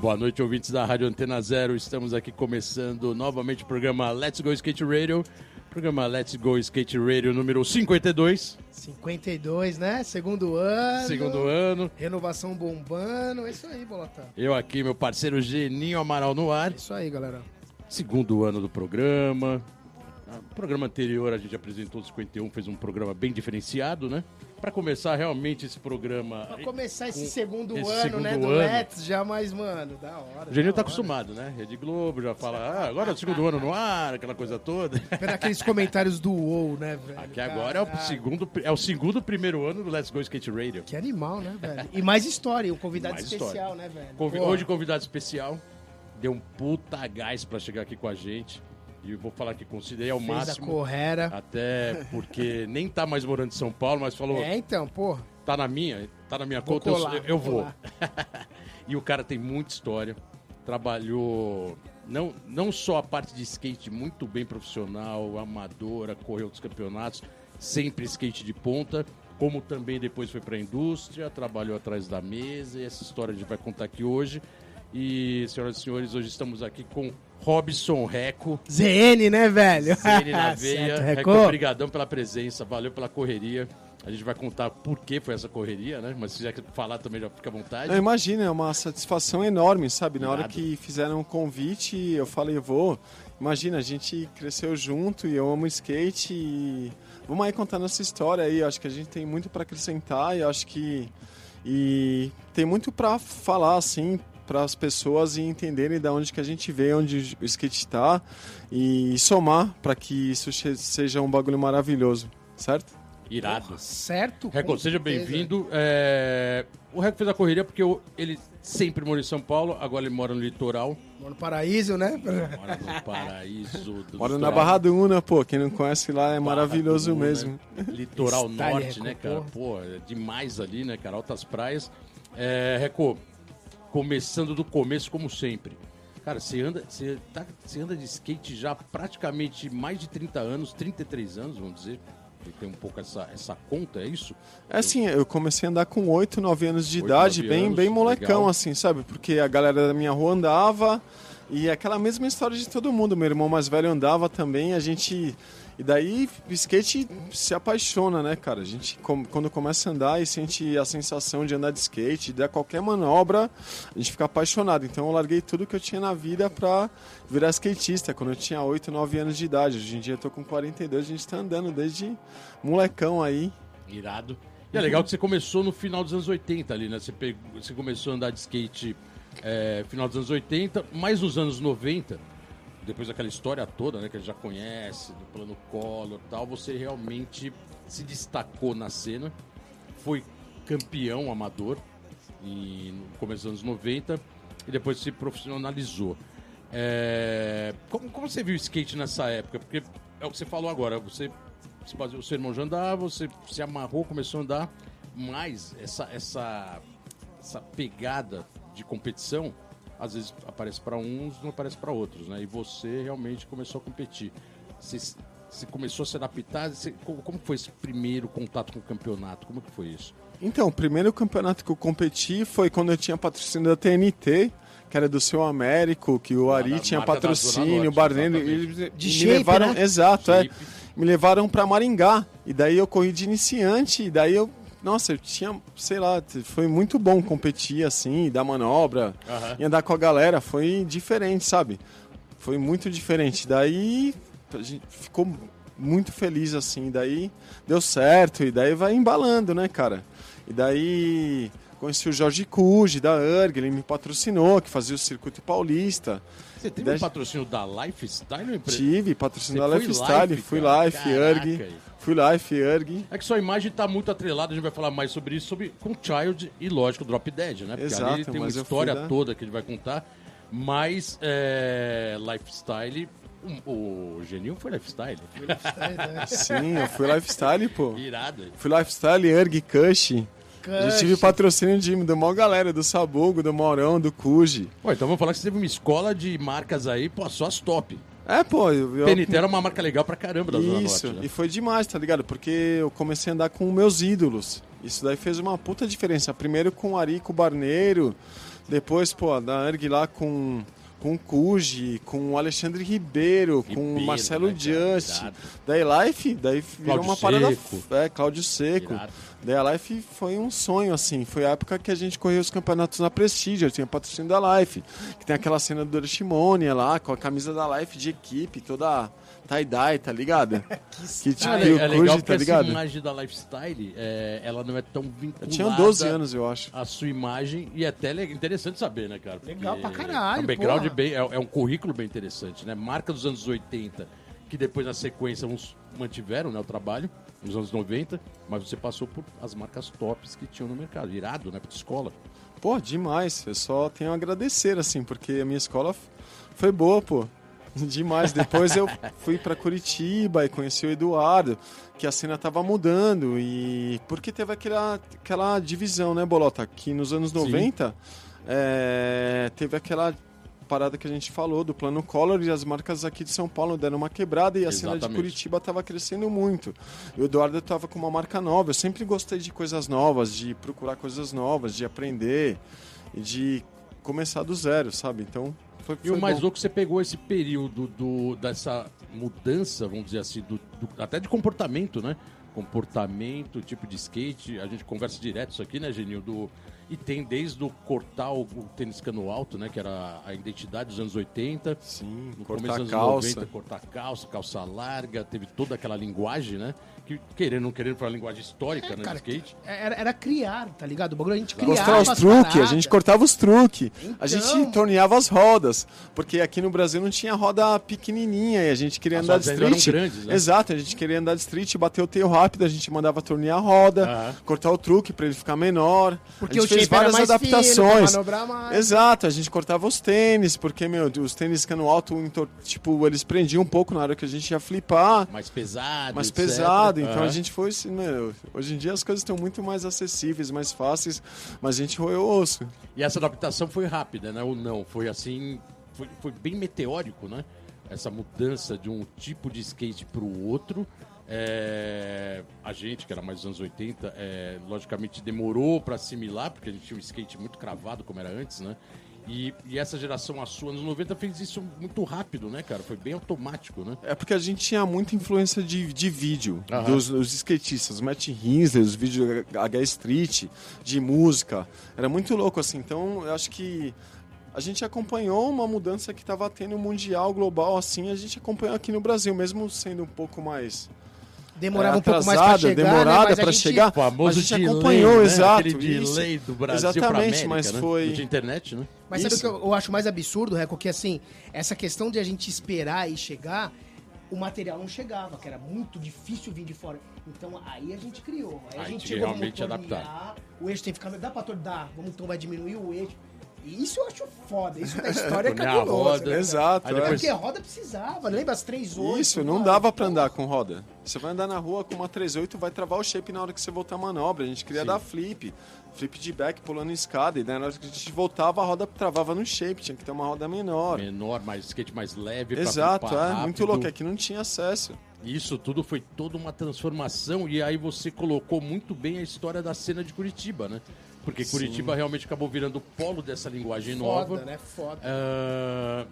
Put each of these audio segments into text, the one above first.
Boa noite, ouvintes da Rádio Antena Zero. Estamos aqui começando novamente o programa Let's Go Skate Radio. Programa Let's Go Skate Radio número 52. 52, né? Segundo ano. Segundo ano. Renovação bombando. É isso aí, Bolotão. Eu aqui, meu parceiro Geninho Amaral no ar. É isso aí, galera. Segundo ano do programa. No programa anterior a gente apresentou o 51, fez um programa bem diferenciado, né? Para começar realmente esse programa. Pra começar esse com segundo esse ano, segundo né? Do ano. Let's, já mais, mano, da hora. O da tá hora. acostumado, né? Rede Globo já fala, ah, agora é o segundo ano no ar, aquela coisa toda. Pera aqueles comentários do WoW, né, velho? Aqui agora é o segundo, é o segundo primeiro ano do Let's Go Skate Radio. Que animal, né, velho? E mais história, um convidado Mais especial, história. né, velho? Convi- Pô, Hoje, convidado especial, deu um puta gás pra chegar aqui com a gente. E vou falar que considerei ao fez a máximo. correra. Até porque nem tá mais morando em São Paulo, mas falou, É, então, pô. tá na minha, tá na minha Vou conta, eu- colar, eu, eu vou e o cara tem muita história. Trabalhou não, não só a parte de skate muito bem profissional, amadora, correu dos campeonatos, sempre skate de ponta, como também depois foi para a indústria, trabalhou atrás da mesa, e essa história a gente vai contar aqui hoje. E, senhoras e senhores, hoje estamos aqui com Robson Reco, ZN, né, velho? Zene na veia. Certo, Reco, obrigadão pela presença, valeu pela correria. A gente vai contar por que foi essa correria, né? Mas se quiser falar também, já fica à vontade. Não, imagina, é uma satisfação enorme, sabe? Na hora que fizeram o convite, eu falei, vou. Imagina, a gente cresceu junto e eu amo skate e vamos aí contar nossa história aí. Eu acho que a gente tem muito para acrescentar e eu acho que e tem muito para falar assim para as pessoas e entenderem da onde que a gente veio, onde o skate está e somar para que isso seja um bagulho maravilhoso, certo? Irado. Certo? Reco, com seja bem-vindo. É, O Reco fez a correria porque o- ele sempre morou em São Paulo, agora ele mora no litoral. Mora no paraíso, né? Mora no paraíso do Moro na. Barra do Una, pô, quem não conhece lá é Barra maravilhoso Una, mesmo. Litoral Style, norte, né, cara? porra. Pô, é demais ali, né, cara? Altas praias. É, Reco, começando do começo, como sempre. Cara, você anda, você, tá, você anda de skate já praticamente mais de 30 anos, 33 anos, vamos dizer. Tem um pouco essa, essa conta, é isso? É assim, eu comecei a andar com 8, 9 anos de 8, idade, 9 bem, anos, bem molecão, legal. assim, sabe? Porque a galera da minha rua andava e aquela mesma história de todo mundo. Meu irmão mais velho andava também, a gente. E daí o skate se apaixona, né, cara? A gente, quando começa a andar e sente a sensação de andar de skate, de qualquer manobra, a gente fica apaixonado. Então eu larguei tudo que eu tinha na vida pra virar skatista, quando eu tinha 8, 9 anos de idade. Hoje em dia eu tô com 42, a gente tá andando desde molecão aí. Irado. E é legal que você começou no final dos anos 80 ali, né? Você, pegou- você começou a andar de skate é, final dos anos 80, mais nos anos 90, depois daquela história toda, né? Que a gente já conhece, do plano Collor tal, você realmente se destacou na cena, foi campeão amador e no começo dos anos 90 e depois se profissionalizou. É, como, como você viu o skate nessa época? Porque é o que você falou agora, você se baseou, seu irmão já andava, você se amarrou, começou a andar, mas essa, essa, essa pegada de competição às vezes aparece para uns, não aparece para outros, né? E você realmente começou a competir. Você, você começou a se adaptar? Você- como, como foi esse primeiro contato com o campeonato? Como que foi isso? Então, o primeiro campeonato que eu competi foi quando eu tinha patrocínio da TNT, que era do seu Américo, que o Ah, Ari da tinha patrocínio, o Barneiro. exatamente. Eles De me shape, levaram. né? Exato, é. Shape. Me levaram pra Maringá. E daí eu corri de iniciante, e daí eu. Nossa, eu tinha, sei lá, foi muito bom competir assim, dar manobra Aham. e andar com a galera. Foi diferente, sabe? Foi muito diferente. Daí a gente ficou muito feliz assim. Daí deu certo. E daí vai embalando, né, cara? E daí conheci o Jorge Cuji da URG, ele me patrocinou, que fazia o circuito paulista. Você teve um patrocínio da Lifestyle ou empresa? Tive, patrocínio da Você foi Lifestyle, Life, fui? Life, aí. Fui Life, URG. É que sua imagem tá muito atrelada, a gente vai falar mais sobre isso, sobre, com Child e, lógico, Drop Dead, né? Porque Exato, ali tem uma história da- toda que a gente vai contar. Mas, é, Lifestyle, o, Geninho foi Lifestyle. Sim, eu fui Lifestyle, pô. Irado. Fui Lifestyle, URG, Cush. Cush. tive patrocínio de do maior galera, do Sabugo, do Maurão, do Cuji. Pô, então vamos falar que você teve uma escola de marcas aí, pô, só as top. É, pô, eu, eu- PNT era uma marca legal pra caramba da Zona Isso, Norte, né? e foi demais, tá ligado? Porque eu comecei a andar com meus ídolos. Isso daí fez uma puta diferença. Primeiro com o Ari, com o Barneiro, depois, pô, da Erg lá com, com o Cuji, com o Alexandre Ribeiro, com o Ribeiro, Marcelo né? Just. Irado. Da Life, daí virou Cláudio uma parada. Seco. É, Cláudio Seco. Irado. Daí a Life foi um sonho, assim. Foi a época que a gente correu os campeonatos na Prestige, tinha patrocínio da Life. Que tem aquela cena do Dorishimone lá, com a camisa da Life de equipe, toda tie-dye, tá ligado? que tinha É, ali o é legal tá essa ligado? imagem da lifestyle, é, ela não é tão vinculada Eu tinha 12 anos, eu acho. a sua imagem e é até interessante saber, né, cara? Porque Legal pra caralho, É um background porra. bem, é, é um currículo bem interessante, né? Marca dos anos 80, que depois na sequência uns mantiveram, né, o trabalho, nos anos 90, mas você passou por as marcas tops que tinham no mercado. Irado, né, pra escola. Pô, demais. Eu só tenho a agradecer, assim, porque a minha escola foi boa, pô. Demais. Depois eu fui pra Curitiba e conheci o Eduardo, que a cena tava mudando. E. Porque teve aquela, aquela divisão, né, Bolota? Que nos anos 90 é, teve aquela parada que a gente falou do plano Collor e as marcas aqui de São Paulo deram uma quebrada e a cena de Exatamente. Curitiba estava crescendo muito. E o Eduardo estava com uma marca nova. Eu sempre gostei de coisas novas, de procurar coisas novas, de aprender e de começar do zero, sabe? Então, foi, E foi o mais bom. louco, você pegou esse período do, dessa mudança, vamos dizer assim, do, do- até de comportamento, né? Comportamento, tipo de skate. A gente conversa direto isso aqui, né, Genil? Do, e tem desde o cortar o, o tênis cano alto, né? Que era a identidade dos anos 80. Sim, No cortar começo dos calça. anos 90, cortar calça, calça larga, teve toda aquela linguagem, né? Que querendo ou não querendo, foi uma linguagem histórica, né? Cara, do skate. era, era criar, tá ligado? O bagulho a gente criava Mostrar os truques, a gente cortava os truques. A Então- gente torneava as rodas. Porque aqui no Brasil não tinha roda pequenininha e a gente queria As andar de street. grandes, né? Exato, a gente queria andar de street, bater o tail rápido, a gente mandava tornear a roda, Aham. cortar o truque pra ele ficar menor. Porque a o gente fez várias fino, adaptações. manobrar mais. Exato, a gente cortava os tênis, porque, meu, os tênis cano alto, tipo, eles prendiam um pouco na hora que a gente ia flipar. Mais pesado. mais etc. pesado. Então Aham. a gente foi assim, meu, hoje em dia as coisas estão muito mais acessíveis, mais fáceis, mas a gente roeu o osso. E essa adaptação foi rápida, né? Ou não? Foi assim. Foi, foi bem meteórico, né? Essa mudança de um tipo de skate para o outro. É, a gente, que era mais dos anos 80, é, logicamente demorou para assimilar, porque a gente tinha um skate muito cravado, como era antes, né? E, e essa geração, a sua, anos 90, fez isso muito rápido, né, cara? Foi bem automático, né? É porque a gente tinha muita influência de, de vídeo Aham. dos, dos skatistas, Matt Hinsley, os vídeos H Street, de música. Era muito louco assim. Então eu acho que a gente acompanhou uma mudança que estava tendo mundial, global, assim. A gente acompanhou aqui no Brasil, mesmo sendo um pouco mais Demorava é, um pouco mais atrasada, chegar, demorada né? Mas a pra gente- chegar. O famoso a gente delay, acompanhou, né? exato. Aquele isso. delay do Brasil Exatamente, América, mas né? foi- De internet, né? Mas sabe o Isso. que eu, eu acho mais absurdo, Reco? Que assim, essa questão de a gente esperar e chegar, o material não chegava, que era muito difícil vir de fora. Então aí a gente criou. Aí, a Aí gente tinha chegou, realmente adaptar. O eixo tem que ficar. Dá pra tornear? Vamos então vai diminuir o eixo. Isso eu acho foda. Isso da história é a cabuloso. roda. né? Exato. Aí depois- porque a roda precisava, lembra as três oito? Isso, não mano? dava pra andar com roda. Você vai andar na rua com uma 38, vai travar o shape na hora que você voltar a manobra. A gente queria Sim. dar flip, flip de back pulando escada. E daí na hora que a gente voltava, a roda travava no shape, tinha que ter uma roda menor. Menor, mais skate mais leve. Exato, é muito rápido. louco. É que não tinha acesso. Isso tudo foi toda uma transformação e aí você colocou muito bem a história da cena de Curitiba, né? Porque Curitiba realmente acabou virando o polo dessa linguagem Foda, nova. né? Foda. Ah,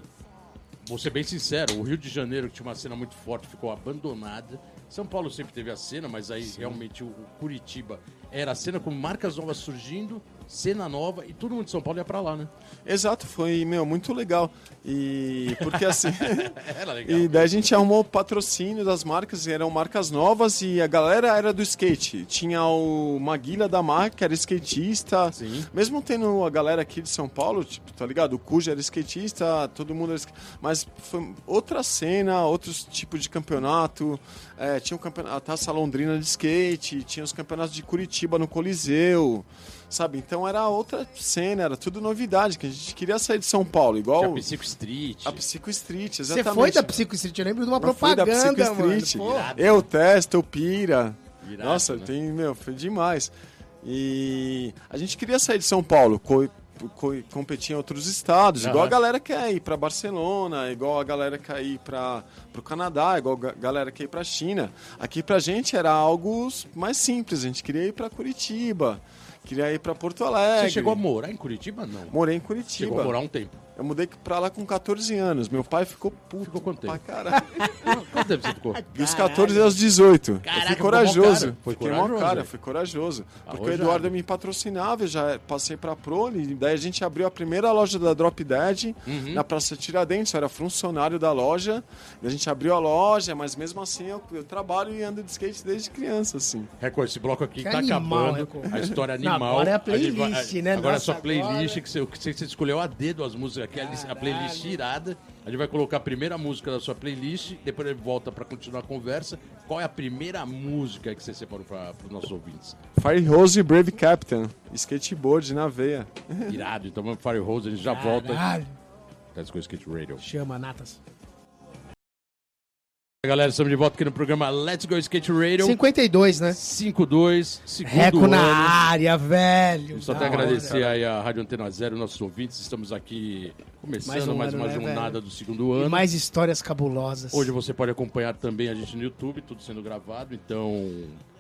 vou ser bem sincero, o Rio de Janeiro, que tinha uma cena muito forte, ficou abandonada. São Paulo sempre teve a cena, mas aí realmente o, o Curitiba era a cena com marcas novas surgindo, cena nova, e todo mundo de São Paulo ia pra lá, né? Exato, foi, meu, muito legal. E porque assim. Era legal. E daí a gente arrumou o patrocínio das marcas, eram marcas novas e a galera era do skate. Tinha o Maguila da marca, que era skatista. Sim. Mesmo tendo a galera aqui de São Paulo, tipo, tá ligado? O Cuja era skatista, todo mundo era Mas foi outra cena, outros tipos de campeonato. É, tinha o campeonato, a Taça Londrina de skate, tinha os campeonatos de Curitiba no Coliseu. Sabe? Então era outra cena, era tudo novidade, que a gente queria sair de São Paulo, igual Tinha a Psico Street. a Psycho Street, Você exatamente. foi da Psycho Street? Eu lembro de uma Eu fui da propaganda, Psycho mano. Street. Pô, Eu testo, eu pira. Nossa, né? tem, meu, foi demais. E a gente queria sair de São Paulo, co- co- competir em outros estados, igual Aham. a galera quer ir pra Barcelona, igual a galera quer ir para o Canadá, igual a galera quer ir pra China. Aqui pra gente era algo mais simples, a gente queria ir pra Curitiba, queria ir pra Porto Alegre. Você chegou a morar em Curitiba? Não. Morei em Chegou a Curitiba. morar um tempo. Eu mudei pra lá com 14 anos. Meu pai ficou puto Ficou quanto pra tempo? caralho. Quanto tempo você ficou? Dos 14 aos 18. eu Caraca, fui ficou mó corajoso. Foi Fiquei corajoso, cara, fui corajoso. Porque o. Eduardo me patrocinava, eu já passei pra Prole, daí a gente abriu a primeira loja da Drop Dead Uhum. na Praça Tiradentes, eu era funcionário da loja. E a gente abriu a loja, mas mesmo assim eu, eu trabalho e ando de skate desde criança, assim. Record, esse bloco aqui Que tá animal, acabando. Record. A história Não, animal. agora é a gente vai- playlist, né? Agora é a Nossa, sua playlist, agora- que, você, que você você escolheu a dedo as músicas aqui, a lis- a playlist irada. A gente vai colocar a primeira música da sua playlist, depois ele volta pra continuar a conversa. Qual é a primeira música que você separou para os nossos ouvintes? Fire Rose e Brave Captain. Skateboard na veia. Irado, então vamos para Fire Rose, a gente já volta. Caralho. Let's go Skate Radio. Chama, Natas. Galera, estamos de volta aqui no programa Let's Go Skate Radio. 52, né? 52, segundo Reco na ano. área, velho. Só até hora. agradecer aí a Rádio Antena Zero, nossos ouvintes. Estamos aqui começando Mais mais, um uma né, jornada velho? do segundo E ano. mais histórias cabulosas. Hoje você pode acompanhar também a gente no YouTube, tudo sendo gravado. Então,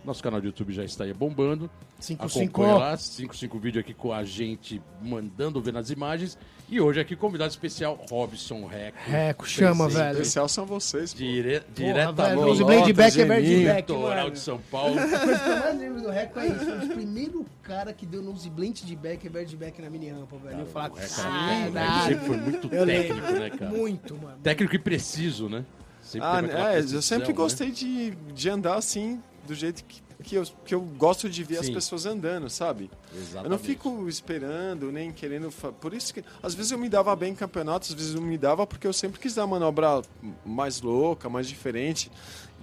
nosso canal do YouTube já está aí bombando. 55. Acompanha lá, 55 vídeo aqui com a gente mandando ver nas imagens. E hoje aqui convidado especial, Robson Reco. Reco, chama, Presente velho. Especial são vocês. pô. Dire, Porra, diretamente Os Blade Back é Verde Geninho, Back, litoral mano. de São Paulo. A coisa que eu mais lembro do Reco é isso. O primeiro cara que deu nose blend de back e verde back na mini rampa, velho. Eu falava, O Reco, o Reco caralho. sempre foi muito Eu técnico, lembro. né, cara? Muito, mano. Técnico e preciso, né? Sempre Ah, é, eu sempre né? gostei de, de andar assim, do jeito que, que, eu, que eu gosto de ver as Sim. pessoas andando, sabe? Exatamente. Eu não fico esperando, nem querendo. Por isso que. Às vezes eu me dava bem em campeonatos, às vezes eu me dava porque eu sempre quis dar uma manobra mais louca, mais diferente.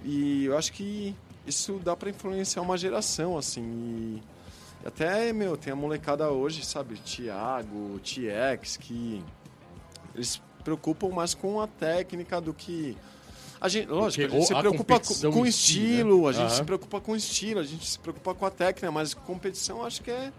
E eu acho que isso dá pra influenciar uma geração, assim. E até, meu, tem a molecada hoje, sabe? Thiago, TX, que. Eles se preocupam mais com a técnica do que. A gente, lógico, a Porque gente se a preocupa com, com si, né? estilo, a gente Aham. se preocupa com estilo, a gente se preocupa com a técnica, mas competição acho que é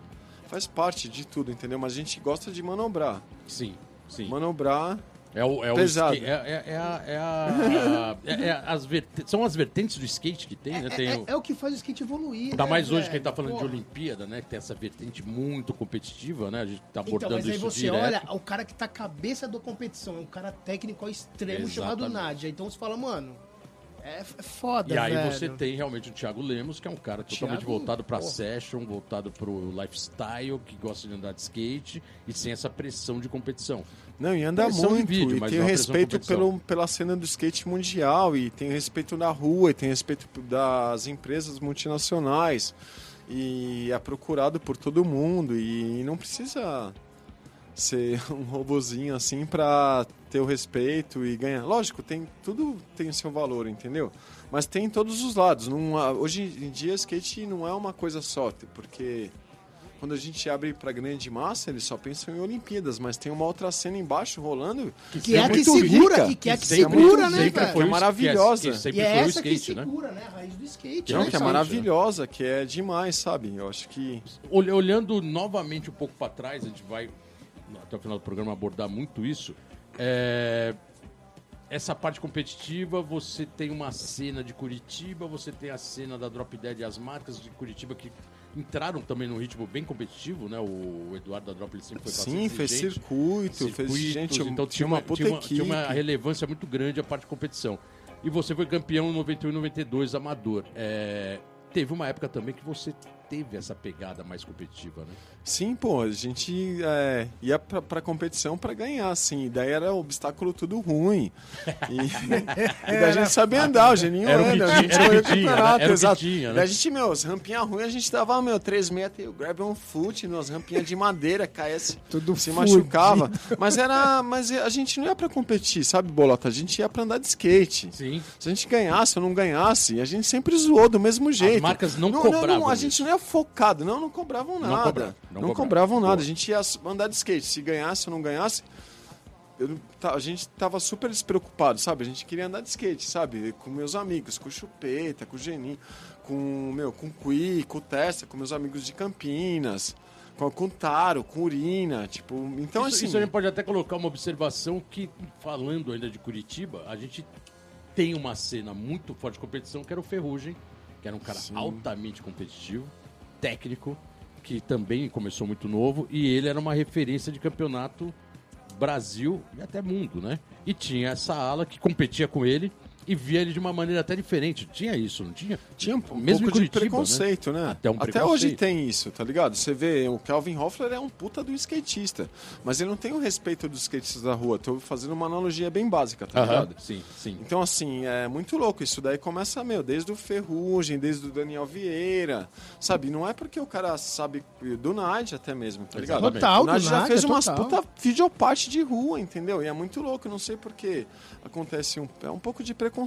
faz parte de tudo, entendeu? Mas a gente gosta de manobrar. Sim, sim. Manobrar. É o, é o Pesado. skate- é, é, é a, é a- é- é as verte- são as vertentes do skate que tem, né? Tem É, o- é o que faz o skate evoluir. Ainda né, mais hoje que a gente tá falando de Porra. Olimpíada, né? Que tem essa vertente muito competitiva, né? A gente tá Então, abordando mas aí isso você direto. olha, o cara que tá cabeça da competição, é um cara técnico ao extremo chamado Exatamente. Nádia. Então você fala, mano, é, é foda, E aí velho. você tem realmente o Thiago Lemos, que é um cara totalmente Thiago, voltado pra porra. session, voltado pro lifestyle, que gosta de andar de skate e sem essa pressão de competição. Não, e anda Pressão muito. vídeo, e mas tem pressão respeito pelo, pela cena do skate mundial, e tem respeito na rua, e tem respeito das empresas multinacionais. E é procurado por todo mundo. E não precisa ser um robozinho assim pra ter o respeito e ganhar. Lógico, tem tudo tem o seu valor, entendeu? Mas tem em todos os lados. Não há- hoje em dia, skate não é uma coisa só, porque quando a gente abre pra grande massa, eles só pensam em Olimpíadas, mas tem uma outra cena embaixo rolando Que é a que muito segura, rica, que, que é que sempre- segura, né, sempre velho? foi maravilhosa. Que sempre E é foi o essa que skate, né? segura, né? A raiz do skate. Não, Não, né, que é maravilhosa, que é demais, sabe? Eu acho que Olh- Olhando novamente um pouco para trás, a gente vai até o final do programa abordar muito isso. É, Essa parte competitiva, você tem uma cena de Curitiba, você tem a cena da Drop Dead e as marcas de Curitiba que entraram também num ritmo bem competitivo, né? O Eduardo da Drop ele sempre foi sim, fez exigente. circuito, fez gente, então tinha uma tinha uma, tinha uma relevância muito grande a parte de competição. E você foi campeão em 91 e 92 amador. É, teve uma época também que você teve essa pegada mais competitiva, né? Sim, pô, a gente é, ia pra, pra competição pra ganhar, assim. Daí era obstáculo tudo ruim. E, e daí a gente sabia andar, o Geninho Era anda, a gente era o campeonato? Era exato. tinha, né? Daí a gente, meu, as rampinhas ruins, a gente dava, meu, 3 metros, o grab on foot, nas rampinhas de madeira, caía, se, Tudo se fudido. machucava. Mas era, mas a gente não ia pra competir, sabe, Bolota? A gente ia pra andar de skate. Sim. Se a gente ganhasse ou não ganhasse, a gente sempre zoou do mesmo jeito. marcas não não, cobravam a isso. gente não ia focado, não, não cobravam Não nada. cobravam, Não, não cobravam cobravam. nada. A gente ia andar de skate. Se ganhasse ou não ganhasse, eu, a gente tava super despreocupado, sabe? A gente queria andar de skate, sabe? Com meus amigos, com o Chupeta, com o Geninho, com, meu, com o Cui, com o Testa, com meus amigos de Campinas, com, com o Taro, com o Urina, tipo... Então, isso, assim... isso a gente pode até colocar uma observação que, falando ainda de Curitiba, a gente tem uma cena muito forte de competição, que era o Ferrugem, que era um cara Sim. altamente competitivo, técnico, que também começou muito novo, e ele era uma referência de campeonato Brasil e até mundo, né? E tinha essa ala que competia com ele e via ele de uma maneira até diferente. Tinha isso, não tinha? Tinha um Mesmo pouco de Curitiba, preconceito, né? Até um hoje preconceito. tem isso, tá ligado? Você vê, o Calvin Hoffler é um puta do skatista, mas ele não tem o respeito dos skatistas da rua. Tô fazendo uma analogia bem básica, tá Aham, ligado? Sim, sim. Então, assim, é muito louco. Isso daí começa, meu, desde o Ferrugem, desde o Daniel Vieira, sabe? Não é porque o cara sabe do Nade até mesmo, tá ligado? Exatamente. Total, o Nade do já fez umas total. puta videoparte de rua, entendeu? E é muito louco. Não sei porque acontece um, é um pouco de preconceito,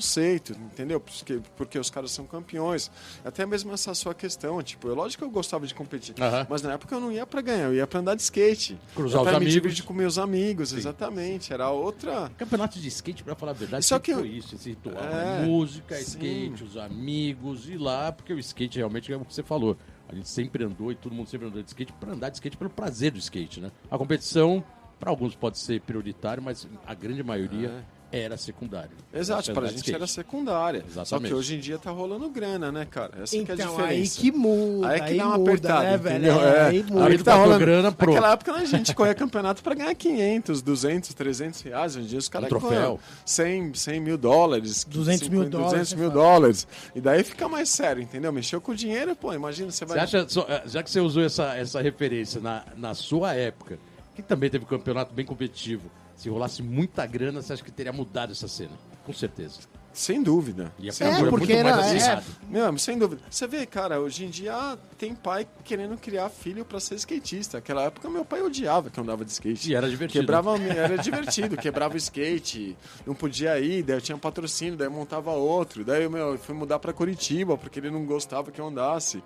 entendeu? Porque, porque os caras são campeões. Até mesmo essa sua questão, tipo, é lógico que eu gostava de competir, mas na época eu não ia pra ganhar, eu ia pra andar de skate. Cruzar pra os me amigos. divertir com meus amigos, Sim. exatamente. Era outra... Campeonato de skate, pra falar a verdade, Só que foi eu- isso, esse ritual. É, Música, sim. skate, os amigos, ir lá, porque o skate realmente é o que você falou. A gente sempre andou e todo mundo sempre andou de skate pra andar de skate pelo prazer do skate, né? A competição, pra alguns pode ser prioritário, mas a grande maioria era secundária. Exato, pra de gente skate. era secundária. Só Exatamente. que hoje em dia tá rolando grana, né, cara? Essa que é a Então, aí diferença. que muda, Aí aí, que dá uma muda, apertada, né, velho? É, É. aí Aí muda. tá rolando. grana, pronto. Naquela época né, a gente corria campeonato pra ganhar 500, 200, 300 reais. Hoje em dia os caras Um troféu. ganham 100, 100 mil dólares. 200 mil 50, dólares, 200 você mil fala. dólares. E daí fica mais sério, entendeu? Mexeu com o dinheiro, pô, imagina, você vai... Você acha, só- eh, já que você usou essa, essa referência na, na sua época, que também teve um campeonato bem competitivo, se rolasse muita grana, você acha que teria mudado essa cena? Com certeza. Sem dúvida. Ia Sem pra É, porque muito mais era- é. acessado. Meu, sem dúvida. Você vê, cara, hoje em dia tem pai querendo criar filho pra ser skatista. Naquela época meu pai odiava que eu andava de skate. E era divertido. Quebrava, era divertido, quebrava o skate, não podia ir, daí eu tinha patrocínio, daí eu montava outro. Daí meu, eu fui mudar pra Curitiba, porque ele não gostava que eu andasse.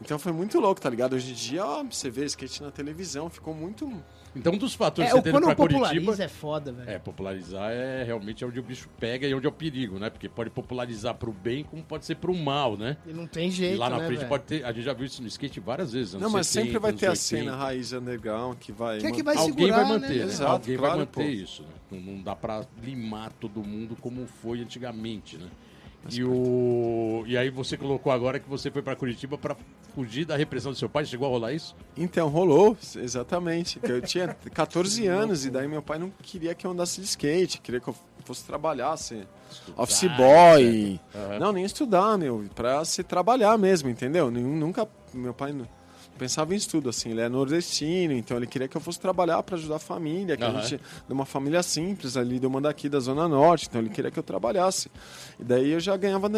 Então foi muito louco, tá ligado? Hoje em dia, ó, você vê skate na televisão, ficou muito. Então, um dos fatores É, que você teve quando pra populariza Curitiba... é foda, velho. É, popularizar é realmente onde o bicho pega e onde é o perigo, né? Porque pode popularizar pro bem como pode ser pro mal, né? E não tem jeito, e lá na né, frente velho? pode ter... A gente já viu isso no skate várias vezes, Não, mas 70, sempre vai ter a 80. cena raiz underground que vai. Que é que vai Alguém segurar, vai né, manter, né? velho? Exato, Alguém vai claro, manter pô. isso, né? Não, não dá pra limar todo mundo como foi antigamente, né? E, o... e aí você colocou agora que você foi pra Curitiba pra fugir da repressão do seu pai. Chegou a rolar isso? Então, rolou, exatamente. Eu tinha 14 anos e daí meu pai não queria que eu andasse de skate, queria que eu fosse trabalhar, ser office boy. Aham. Não, nem estudar, meu, pra se trabalhar mesmo, entendeu? Nenhum- Nunca, meu pai pensava em estudo, assim, ele é nordestino, então ele queria que eu fosse trabalhar pra ajudar a família, que Aham. a gente, de uma família simples ali, de uma daqui da Zona Norte, então ele queria que eu trabalhasse. E daí eu já ganhava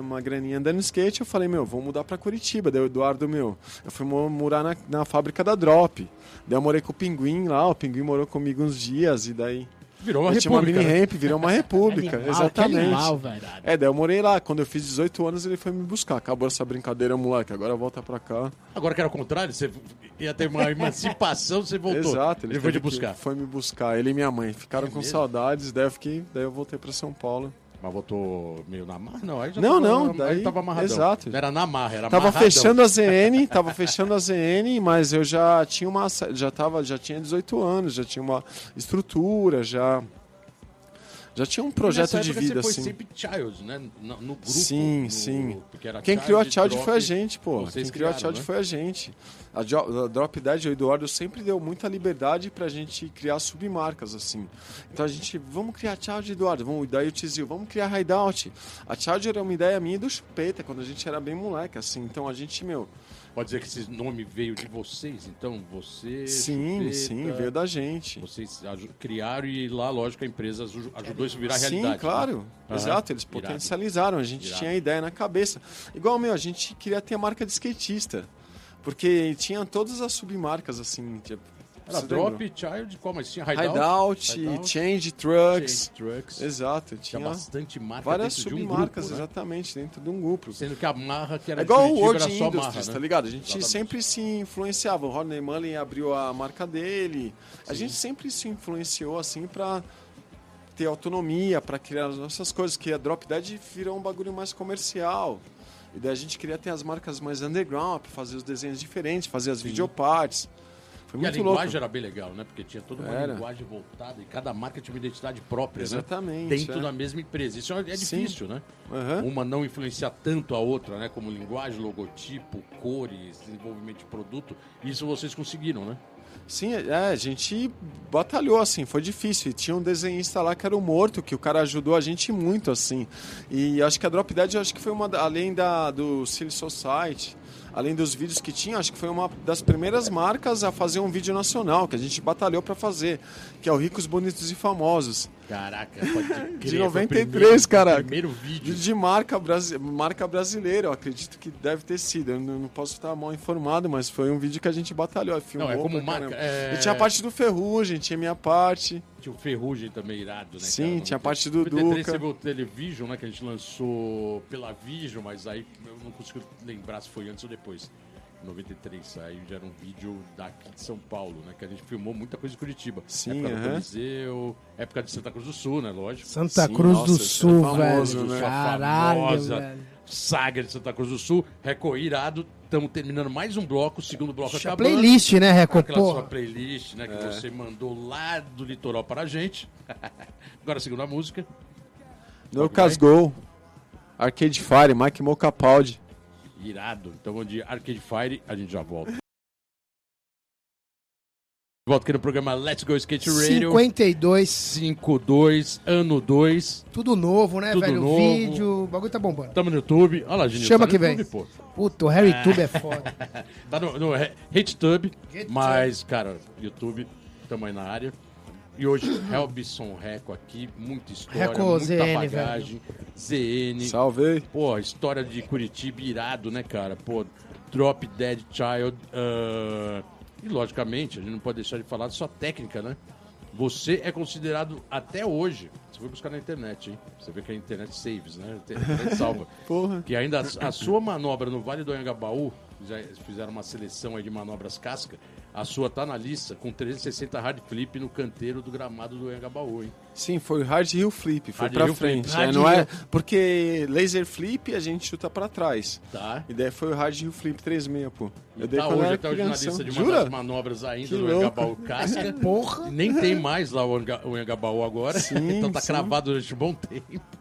uma graninha andando skate, eu falei, meu, vou mudar pra Curitiba. Daí o Eduardo, meu, eu fui mo- morar na, na fábrica da Drop. Daí eu morei com o Pinguim lá, o Pinguim morou comigo uns dias, e daí... Virou uma eu tinha uma mini né? ramp, virou uma república, Animal, exatamente. Que animal, velho. É, daí eu morei lá. Quando eu fiz 18 anos, ele foi me buscar. Acabou essa brincadeira, moleque. Agora volta pra cá. Agora que era o contrário, você ia ter uma emancipação, você voltou. Exato. Ele, foi te buscar. Foi me buscar. Ele e minha mãe. Ficaram É com mesmo? saudades. Daí eu fiquei. Daí eu voltei pra São Paulo. Mas voltou meio na marra? Não, aí já Não, tava, não, Aí daí- tava amarradão. exato. Não era na marra, era Tava amarradão. fechando a ZN, tava fechando a ZN, mas eu já tinha uma. Já, tava, já tinha 18 anos, já tinha uma estrutura, já. Já tinha um projeto de vida você foi assim. sempre Child, né? No, no grupo. Sim, no- sim. Quem criou a Child Drop. foi a gente, pô. Quem criou a Child né? foi a gente. A, Jo- a Drop Dead, o Eduardo sempre deu muita liberdade pra gente criar submarcas, assim. Então a gente, vamos criar a Child, Eduardo. Vamos, daí o Tizil, vamos criar a Hideout. A Child era uma ideia minha do Chupeta, quando a gente era bem moleque, assim. Então a gente, meu, Pode dizer que esse nome veio de vocês, então? Você. sim, Chupeta, sim, veio da gente. Vocês criaram e lá, lógico, a empresa aju- ajudou isso a virar Sim, realidade. claro. né? Exato, eles Irado. potencializaram. A gente Irado. tinha a ideia na cabeça. Igual, meu, a gente queria ter a marca de skatista. Porque tinha todas as submarcas, assim. tipo, Era Drop, lembra? Child, qual mais tinha? Hideout, Hideout, Hideout, Change Trucks. Change Trucks. Exato, Tinha tinha bastante marca várias dentro de um submarcas, grupo, né? exatamente, dentro de um grupo. Sendo que a marra que era É igual o World era só Industries, marra, tá né? ligado? A gente Exatamente. sempre se influenciava. O Rodney Mullen abriu a marca dele. A gente sempre se influenciou assim pra ter autonomia, pra criar as nossas coisas. Que a Drop Dead virou um bagulho mais comercial. E daí a gente queria ter as marcas mais underground, pra fazer os desenhos diferentes, fazer as videoparts. Foi E a muito louco. linguagem era bem legal, né? Porque tinha toda uma Era. linguagem voltada e cada marca tinha uma identidade própria, Exatamente, né? Dentro é. da mesma empresa. Isso é é difícil, né? Aham. Uma não influenciar tanto a outra, né? Como linguagem, logotipo, cores, desenvolvimento de produto. Isso vocês conseguiram, né? Sim, é, a gente batalhou, assim, foi difícil. E tinha um desenhista lá que era o Morto, que o cara ajudou a gente muito, assim. E acho que a Drop Dead, acho que foi uma, além da, do Silly Society, além dos vídeos que tinha, acho que foi uma das primeiras marcas a fazer um vídeo nacional, que a gente batalhou para fazer, que é o Ricos, Bonitos e Famosos. Caraca, pode crer. De foi o 93, primeiro- caraca. Primeiro vídeo. De marca, brasi marca brasileira, eu acredito que deve ter sido. Eu não, posso estar mal informado, mas foi um vídeo que a gente batalhou. Filmou Não, é como marca. é- E tinha a parte do Ferrugem, tinha a minha parte. Tinha o Ferrugem também irado, né? Sim, cara? tinha a 93 parte do 93 Duca. teve o Television, né? Que a gente lançou pela Vision, mas aí eu não consigo lembrar se foi antes ou depois. 93, aí já era um vídeo daqui de São Paulo, né? Que a gente filmou muita coisa de Curitiba. Sim, época do. Coliseu, época de Santa Cruz do Sul, né? Lógico. Santa Sim, Cruz nossa, do é Sul, famoso, velho. né? Caralho, famosa velho. saga de Santa Cruz do Sul. Record irado. Estamos terminando mais um bloco, o segundo bloco Puxa, acabando. playlist, né, Record? Aquela sua Porra. playlist, né, que É. você mandou lá do litoral para a gente. Agora a segunda música. No Vai. Casgol. Arcade Fire, Mike Mocapaldi. Irado. Então vamos de Arcade Fire, a gente já volta. Volta aqui no programa Let's Go Skate Radio. 52, 52, ano 2. tudo novo, né, Tudo velho? novo. Vídeo, o bagulho tá bombando. Tamo no YouTube. Olha lá, Genil. Chama tá que vem. YouTube, pô. Puta, o Harry Tube é foda. Tá no, no HateTube, HateTube. mas, cara, YouTube, tamo aí na área. E hoje, Helbison Reco aqui, muita história, Reco muita ZN, bagagem. ZN. Salve. Pô, história de Curitiba irado, né, cara? Pô, Drop Dead Child. ah, e, logicamente, a gente não pode deixar de falar da sua técnica, né? Você é considerado até hoje. Você foi buscar na internet, hein? Você vê que a internet saves, né? A internet salva. Porra. Que ainda a, a sua manobra no Vale do Anhangabaú, já fizeram uma seleção aí de manobras casca, a sua tá na lista com 360 hard flip no canteiro do gramado do Anhangabaú, hein? Sim, foi Hard Hill Flip, foi Hard pra frente. Flip. é, Hard não é, porque Laser Flip a gente chuta pra trás. Tá? E daí foi o Hard Hill Flip 36, pô. Eu dei tá hoje até hoje na crianção. lista de uma Jura? das manobras ainda Que do. Anhangabaú casca. Porra. Nem tem mais lá o o Anhangabaú agora. Sim, então tá sim. cravado durante um bom tempo.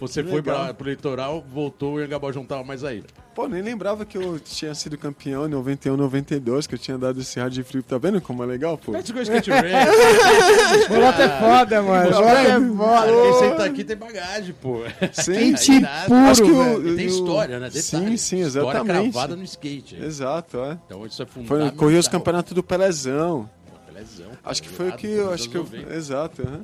Você Que foi legal. pra, pro litoral, voltou, o Anhangabaú já não tava mais aí. Pô, nem lembrava que eu tinha sido campeão em 91, 92, que eu tinha dado esse Hard Flip. Tá vendo como é legal, pô? Let's go skate radio. Boloto é foda, mano. Você Boloto é Cara, foda. quem senta aqui tem bagagem, pô. Sim, Quente puro, Acho que o- velho. E tem história, né? Detalhe. Sim, sim, História exatamente. cravada no skate. hein? Exato, é. Então isso é Foi, fundamental. corri os campeonatos do Pelezão. Pelezão, Acho que foi o que eu. Acho que eu. anos 90. Exato, aham.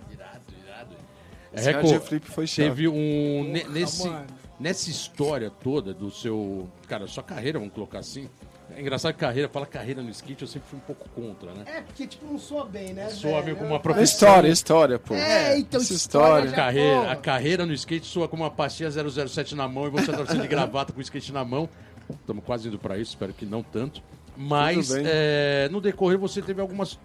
Esse Hard Flip foi chave. teve um... ne- nesse, mano. nessa história toda do seu... Cara, sua carreira, vamos colocar assim. É engraçado que carreira, fala carreira no skate, eu sempre fui um pouco contra, né? É, porque, tipo, não soa bem, né? Soa velho? meio como uma É profissão. história, história, pô. É, então Essa história. história. carreira, a carreira no skate soa como uma pastinha 007 na mão e você torcendo de gravata com o skate na mão. Estamos quase indo para isso, espero que não tanto. Mas é, no decorrer você teve algumas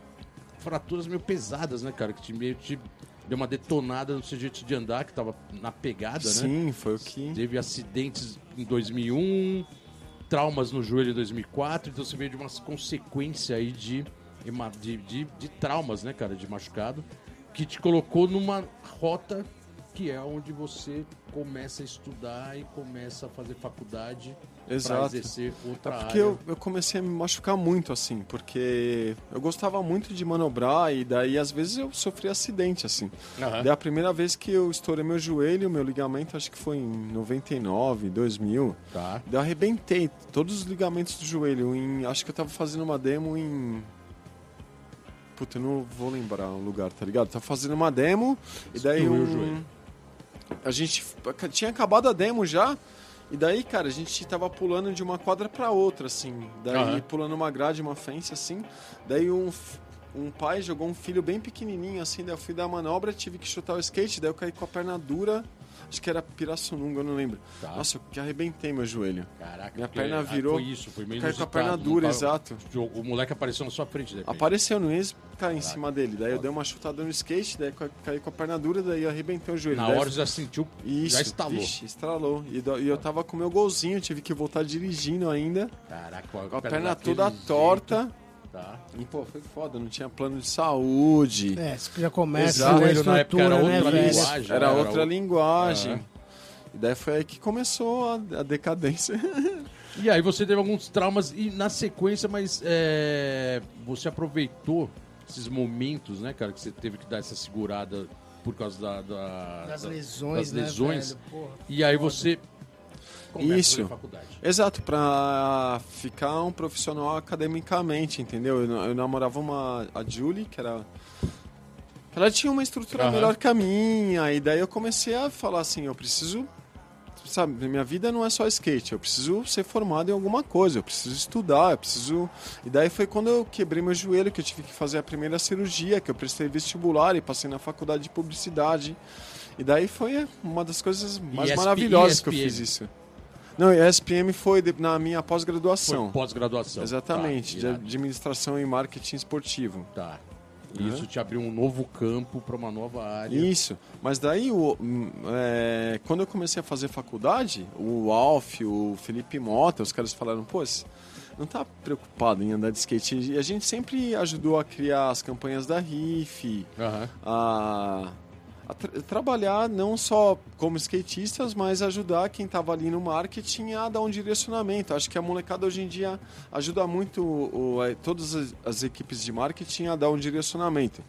fraturas meio pesadas, né, cara? Que te, meio te deu uma detonada no seu jeito de andar, que tava na pegada, né? Sim, foi o que. Teve acidentes em 2001, traumas no joelho em 2004, então você veio de uma consequência aí de, de, de, de traumas, né, cara, de machucado, que te colocou numa rota que é onde você começa a estudar e começa a fazer faculdade para exercer outra É porque área. eu, eu comecei a me machucar muito, assim, porque eu gostava muito de manobrar e daí às vezes eu sofri acidente, assim. Aham. Daí a primeira vez que eu estourei meu joelho, meu ligamento, acho que foi em 99, 2000. Tá. Daí eu arrebentei todos os ligamentos do joelho. Em, acho que eu tava fazendo uma demo em. Puta, eu não vou lembrar o lugar, tá ligado? Tava fazendo uma demo e daí Destruiu o um... joelho. A gente tinha acabado a demo já. E daí, cara, a gente tava pulando de uma quadra pra outra, assim. Daí Aham. pulando uma grade, uma fence, assim. Daí um, um pai jogou um filho bem pequenininho, assim, daí eu fui dar a manobra, tive que chutar o skate, daí eu caí com a perna dura, acho que era Pirassununga, eu não lembro. Tá. Nossa, eu que arrebentei meu joelho. Caraca, Minha perna ah, virou, Foi isso, foi meio Caí com a perna dura, exato. O moleque apareceu na sua frente, de repente. Apareceu, não ia cair em cima dele. Daí eu dei uma chutada no skate, daí ca- caí com a perna dura, daí eu arrebentei o joelho. Na Daí hora já sentiu, Isso, já estalou. Vixe, estralou. E, do- e eu tava com o meu golzinho, tive que voltar dirigindo ainda, Caraca, com a perna toda daquele torta. Tá. E, pô, foi foda, não tinha plano de saúde. É, isso que já começa Exato. a Ele na época era né, outra velho? linguagem. Era Era outra o- linguagem. Aham. E daí foi aí que começou a, a decadência. E aí você teve alguns traumas e na sequência, mas é, você aproveitou esses momentos, né, cara, que você teve que dar essa segurada por causa da, da- Das da- lesões, das né, lesões. velho? Porra. E aí você Isso. faculdade. Exato, pra ficar um profissional academicamente, entendeu? Eu, eu namorava uma, a Julie, que era. Ela tinha uma estrutura Aham. melhor que a minha, e daí eu comecei a falar assim: eu preciso. Sabe, minha vida não é só skate, eu preciso ser formado em alguma coisa, eu preciso estudar, eu preciso. E daí foi quando eu quebrei meu joelho, que eu tive que fazer a primeira cirurgia, que eu prestei vestibular e passei na faculdade de publicidade. E daí foi uma das coisas mais ESP maravilhosas que eu fiz isso. Não, e a SPM foi na minha pós-graduação. pós-graduação. Exatamente, Tá, de administração e marketing esportivo. Tá. E Isso te abriu um novo campo para uma nova área. Isso. Mas daí, o, hum, é, quando eu comecei a fazer faculdade, o Alf, o Felipe Mota, os caras falaram, pô, não tá preocupado em andar de skate? E a gente sempre ajudou a criar as campanhas da RIF, a, a tra- trabalhar não só como skatistas, mas ajudar quem estava ali no marketing a dar um direcionamento. Acho que a molecada hoje em dia ajuda muito o- o- todas as, as equipes de marketing a dar um direcionamento.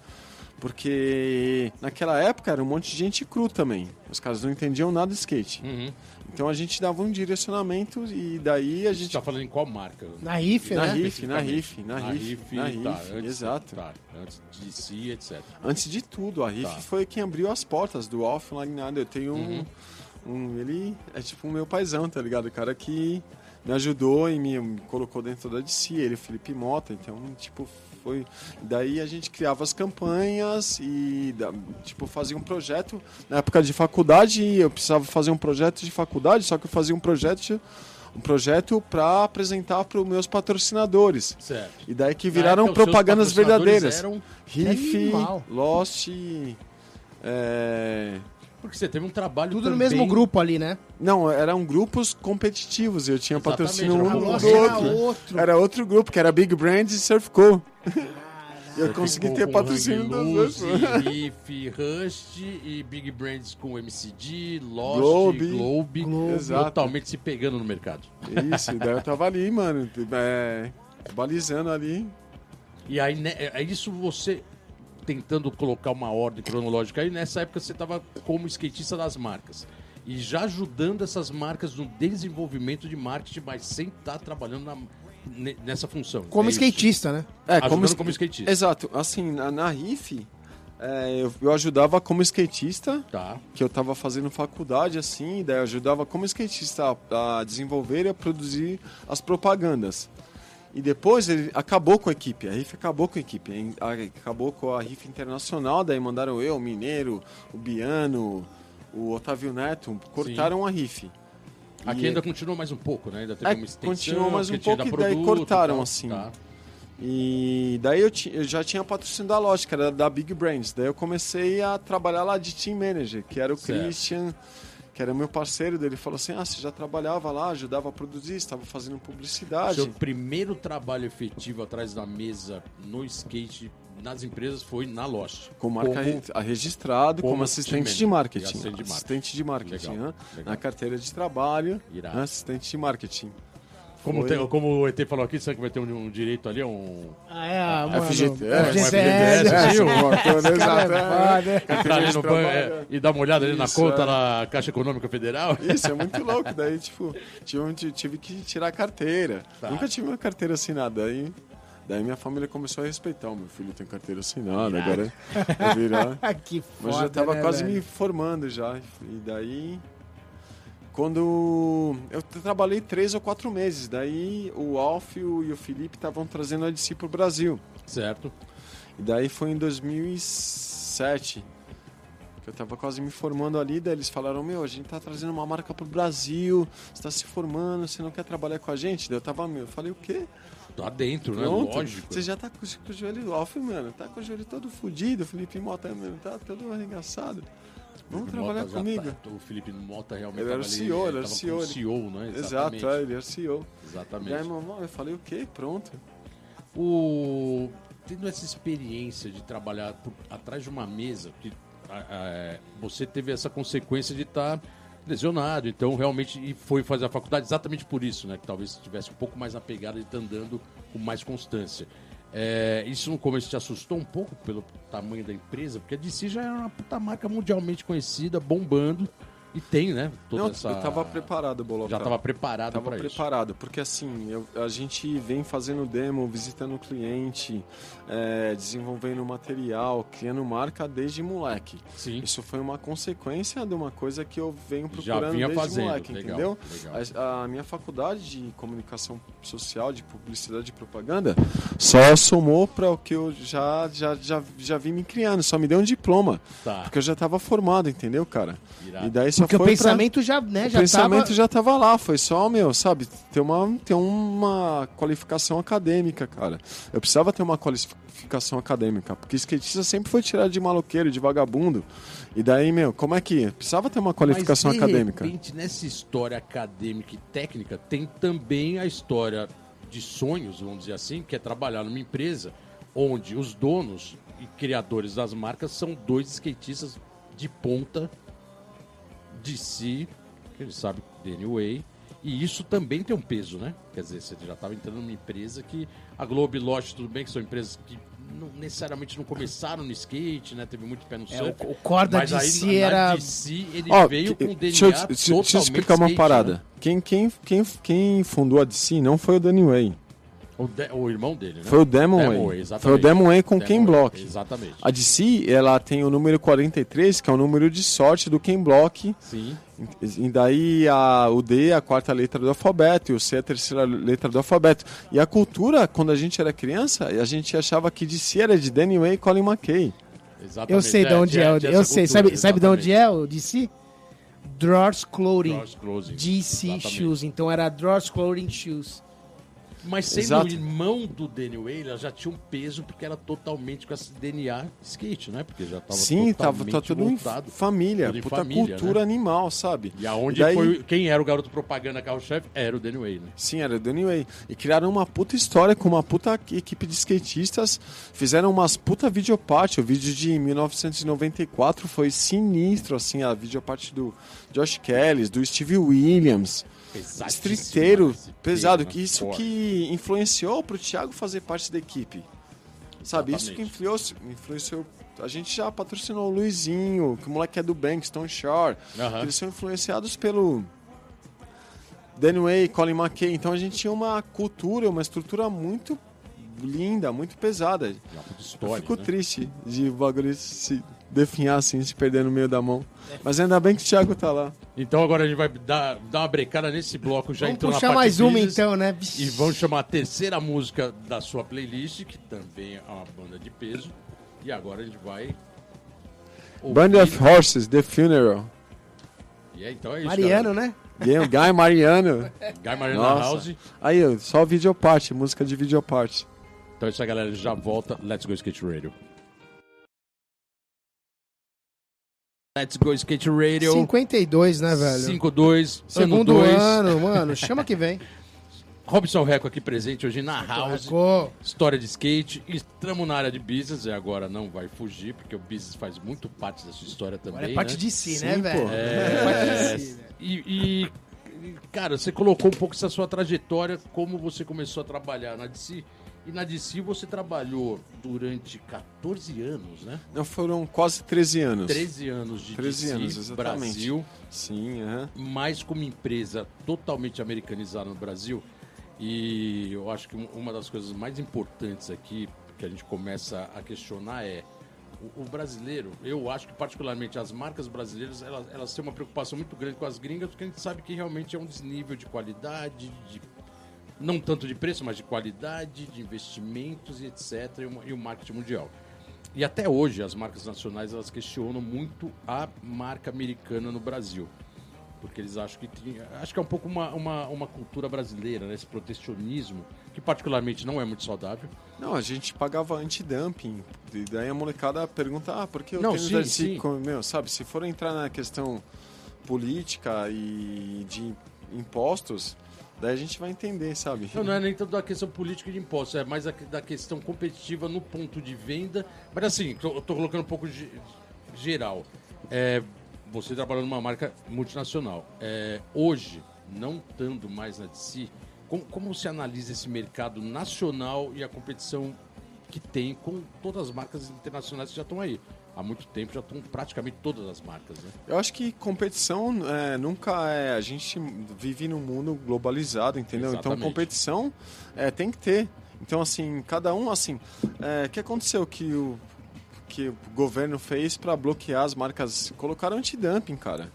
Porque naquela época era um monte de gente cru também. Os caras não entendiam nada de skate. Uhum. Então a gente dava um direcionamento e daí a gente gente tá falando em qual marca? Na RIF, Na né? RIF, na RIF, na Na RIF, na tá, RIF, antes, exato. Tá, antes de si, etc. Antes de tudo, a RIF Tá. foi quem abriu as portas do offline nada. Eu tenho um, Uhum. um- Ele é tipo o meu paizão, tá ligado? O cara que me ajudou e me, me colocou dentro da DC, ele, o Felipe Mota, então, tipo, foi. Daí a gente criava as campanhas e, tipo, fazia um projeto. Na época de faculdade, eu precisava fazer um projeto de faculdade, só que eu fazia um projeto. Um projeto para apresentar para os meus patrocinadores. Certo. E daí que viraram seus propagandas verdadeiras. Eram... Riff. Lost. é, Porque você teve um trabalho Tudo no também- mesmo grupo ali, né? Não, eram grupos competitivos. Eu tinha Exatamente, patrocínio era um do Nossa, era outro. outro. Era outro grupo, que era Big Brand e Surf Co. Eu consegui ter patrocínio dos dois. Riff, Rust e Big Brands com MCD, Lost, Globe. Globe, Globe. Exato. totalmente se pegando no mercado. Isso, daí eu tava ali, mano, é, balizando ali. E aí, né, é isso você tentando colocar uma ordem cronológica aí, nessa época você estava como skatista das marcas. E já ajudando essas marcas no desenvolvimento de marketing, mas sem estar trabalhando na- ne- nessa função. Como É isso. skatista, né? É, Ajudando es- como skatista. Exato, assim, na, na RIF, é, eu, eu ajudava como skatista, Tá. que eu tava fazendo faculdade, assim, daí eu ajudava como skatista a, a desenvolver e a produzir as propagandas. E depois ele acabou com a equipe, a RIF acabou com a equipe, acabou com a RIF Internacional, daí mandaram eu, o Mineiro, o Biano, o Otávio Neto, cortaram a RIF. Aqui E- ainda continuou mais um pouco, né? Ainda teve É, uma extensão. continuou mais um pouco e daí produto cortaram, tal. assim. Tá. E daí eu, eu já tinha patrocínio da loja, que era da Big Brands. Daí eu comecei a trabalhar lá de team manager, que era o Certo. Christian, que era meu parceiro dele. Falou assim: Ah, você já trabalhava lá, ajudava a produzir, estava fazendo publicidade. Seu primeiro trabalho efetivo atrás da mesa no skate nas empresas foi na loja. Com marca Como- registrado como, como assistente de marketing. Assistente de marketing. Assistente de marketing, Legal, né? legal. Na carteira de trabalho, Irado. né? assistente de marketing. Como, tem- como o ET falou aqui, sabe que vai ter um, um direito ali, um. Ah, é, mano, FGTS, FGTS, FGTS, viu? Exato, é. é. Entrar ali no banco é, e dar uma olhada ali na Isso, conta é. da Caixa Econômica Federal. Isso, é muito louco. Daí, tipo, tive, tive que tirar a carteira. Tá. Nunca tive uma carteira assinada. Daí, daí minha família começou a respeitar. O meu filho tem carteira assinada, agora vai virar. que foda, Mas eu já tava né, quase velho? me formando já. E daí quando eu trabalhei três ou quatro meses. Daí o Alf e o o Felipe estavam trazendo a DC pro Brasil. Certo. E daí foi em 2007 que eu tava quase me formando ali. Daí eles falaram: Meu, a gente tá trazendo uma marca pro Brasil, você tá se formando, você não quer trabalhar com a gente? Daí eu tava, meu, eu falei: O quê? Tá dentro, né? Pronto. Lógico. Você já tá com, com o joelho off, mano. Tá com o joelho todo fudido. O Felipe Mota, mano, tá todo arregaçado. Vamos trabalhar Mota já comigo. tá- o Felipe Mota realmente Ele era ali, CEO, ele era CEO, ele- CEO, né? Exato, Exatamente. é, ele é CEO. Exatamente. E aí, irmão, eu falei, o quê? Pronto. O... Tendo essa experiência de trabalhar por- atrás de uma mesa, que a- você teve essa consequência de estar lesionado, então realmente e foi fazer a faculdade exatamente por isso, né? Que talvez tivesse um pouco mais na pegada de estar andando com mais constância. É, isso no começo te assustou um pouco pelo tamanho da empresa, porque a DC já era uma puta marca mundialmente conhecida, bombando, e tem, né? Toda Não, essa... eu tava preparado, Bolota. Já estava preparado Tava para isso. preparado, porque assim, eu- a gente vem fazendo demo, visitando o cliente, é, desenvolvendo material, criando marca desde moleque. Sim. Isso foi uma consequência de uma coisa que eu venho Já procurando vinha desde fazendo, moleque, legal, entendeu? legal. A, a minha faculdade de comunicação social, de publicidade e propaganda, só somou para o que eu já, já, já, já vim me criando, só me deu um diploma, Tá, porque eu já estava formado, entendeu, cara? irado. E daí só Porque o foi pra- pensamento já, né, o já pensamento tava... já estava lá, foi só, meu, sabe, ter uma, ter uma qualificação acadêmica, cara. Eu precisava ter uma qualificação acadêmica, porque skatista sempre foi tirado de maloqueiro, de vagabundo. E daí, meu, como é que. Precisava ter uma qualificação Mas, de acadêmica. repente, nessa história acadêmica e técnica, tem também a história de sonhos, vamos dizer assim, que é trabalhar numa empresa onde os donos e criadores das marcas são dois skatistas de ponta de si, que ele sabe, Danny Way. E isso também tem um peso, né? Quer dizer, você já estava entrando numa empresa que. A Globo e Lotte, tudo bem que são empresas que não, necessariamente não começaram no skate, né? Teve muito pé no É, surf. o, o corda Mas de aí si era... DC ele Ó, veio que- com o DNA deixa, eu, deixa, deixa eu explicar uma skate, parada. né? Quem, quem, quem, quem fundou a DC não foi o Danny Way, O, de- o irmão dele, né? foi o Demon Demon Way. Way, exatamente. Foi o Demon Way com Demon Ken Block. Exatamente. A DC, ela tem o número 43, que é o número de sorte do Ken Block. Sim. E daí a, o D é a quarta letra do alfabeto e o C é a terceira letra do alfabeto. E a cultura, quando a gente era criança, a gente achava que DC era de Danny Way e Colin McKay. Exatamente. Eu sei de onde tinha- é, o- tinha eu essa sei, cultura, sabe, sabe de onde é o DC? Drawers Clothing. Drawers Clothing, DC exatamente. Shoes, então era Drawers Clothing Shoes. Mas sendo Exato. irmão do Danny Way, ela já tinha um peso porque era totalmente com esse DNA skate, né? Porque já tava Sim, tava tá tudo em voltado. família, Tudo em puta família, cultura né? animal, sabe? E aonde Daí- foi quem era o garoto propaganda carro-chefe era o Danny Way, né? Sim, era o Danny Way. E criaram uma puta história com uma puta equipe de skatistas. Fizeram umas puta videoparte. O vídeo de 1994 foi sinistro, assim, a videoparte do Josh Kelly, do Steve Williams. Pesadíssimo, Estriteiro, pesado. Que isso Forte. que influenciou pro Thiago fazer parte da equipe. Sabe, isso que Exatamente. influenciou, influenciou. A gente já patrocinou o Luizinho, que o moleque é do Bankston Shore. Aham. Eles são influenciados pelo Danny Way, Colin McKay. Então a gente tinha uma cultura, uma estrutura muito linda, muito pesada. Uma puta Eu história, fico né? triste de o bagulho se definhar assim, se perder no meio da mão. Mas ainda bem que o Thiago tá lá. Então agora a gente vai dar, dar uma brecada nesse bloco, já Vamos puxar na parte mais uma então, né? E vamos chamar a terceira música da sua playlist, que também é uma banda de peso. E agora a gente vai. ouvir- Band of Horses, The Funeral. E é, então é isso. Mariano, né? Guy Guy Mariano. Guy Mariano Nossa. House. Aí, só videoparte, música de videoparte. Então é isso aí, galera. Já volta. Let's Go Skate Radio. Let's Go Skate Radio. 52, né, velho? 5-2. Segundo ano 2. ano, mano. Chama que vem. Robson Reco aqui presente hoje na House. Reco. História de skate. Estamos na área de business e agora não vai fugir, porque o business faz muito parte da sua história também. Agora é parte né? de si, Sim, né, pô. velho? É, parte de si, né? e, e, cara, você colocou um pouco essa sua trajetória, como você começou a trabalhar na DC. E na DC você trabalhou durante 14 anos, né? Não, foram quase 13 anos. 13 anos de 13 DC, anos, exatamente. Brasil, Sim, aham. mais como empresa totalmente americanizada no Brasil. E eu acho que um- uma das coisas mais importantes aqui que a gente começa a questionar é o, o brasileiro, eu acho que particularmente as marcas brasileiras, elas, elas têm uma preocupação muito grande com as gringas, porque a gente sabe que realmente é um desnível de qualidade, de, não tanto de preço, mas de qualidade, de investimentos e etc. E, e o marketing mundial. E até hoje as marcas nacionais elas questionam muito a marca americana no Brasil. Porque eles acham que tinha. Acho que é um pouco uma, uma, uma cultura brasileira, né? Esse protecionismo, que particularmente não é muito saudável. Não, a gente pagava antidumping. E daí a molecada pergunta, ah, por que o Não, tênis sim, sim. Meu, sabe, se for entrar na questão política e de impostos, daí a gente vai entender, sabe? Não, não é nem tanto da questão política de impostos, é mais da questão competitiva no ponto de venda. Mas assim, eu tô colocando um pouco de geral. É, você trabalhando numa marca multinacional. É, hoje, não estando mais na DC, como, como você analisa esse mercado nacional e a competição que tem com todas as marcas internacionais que já estão aí? Há muito tempo já estão praticamente todas as marcas, né? Eu acho que competição é, nunca é. A gente vive num mundo globalizado, entendeu? Exatamente. Então competição é, tem que ter. Então, assim, cada um, assim. é, O que aconteceu que o, que o governo fez para bloquear as marcas? Colocaram antidumping, cara.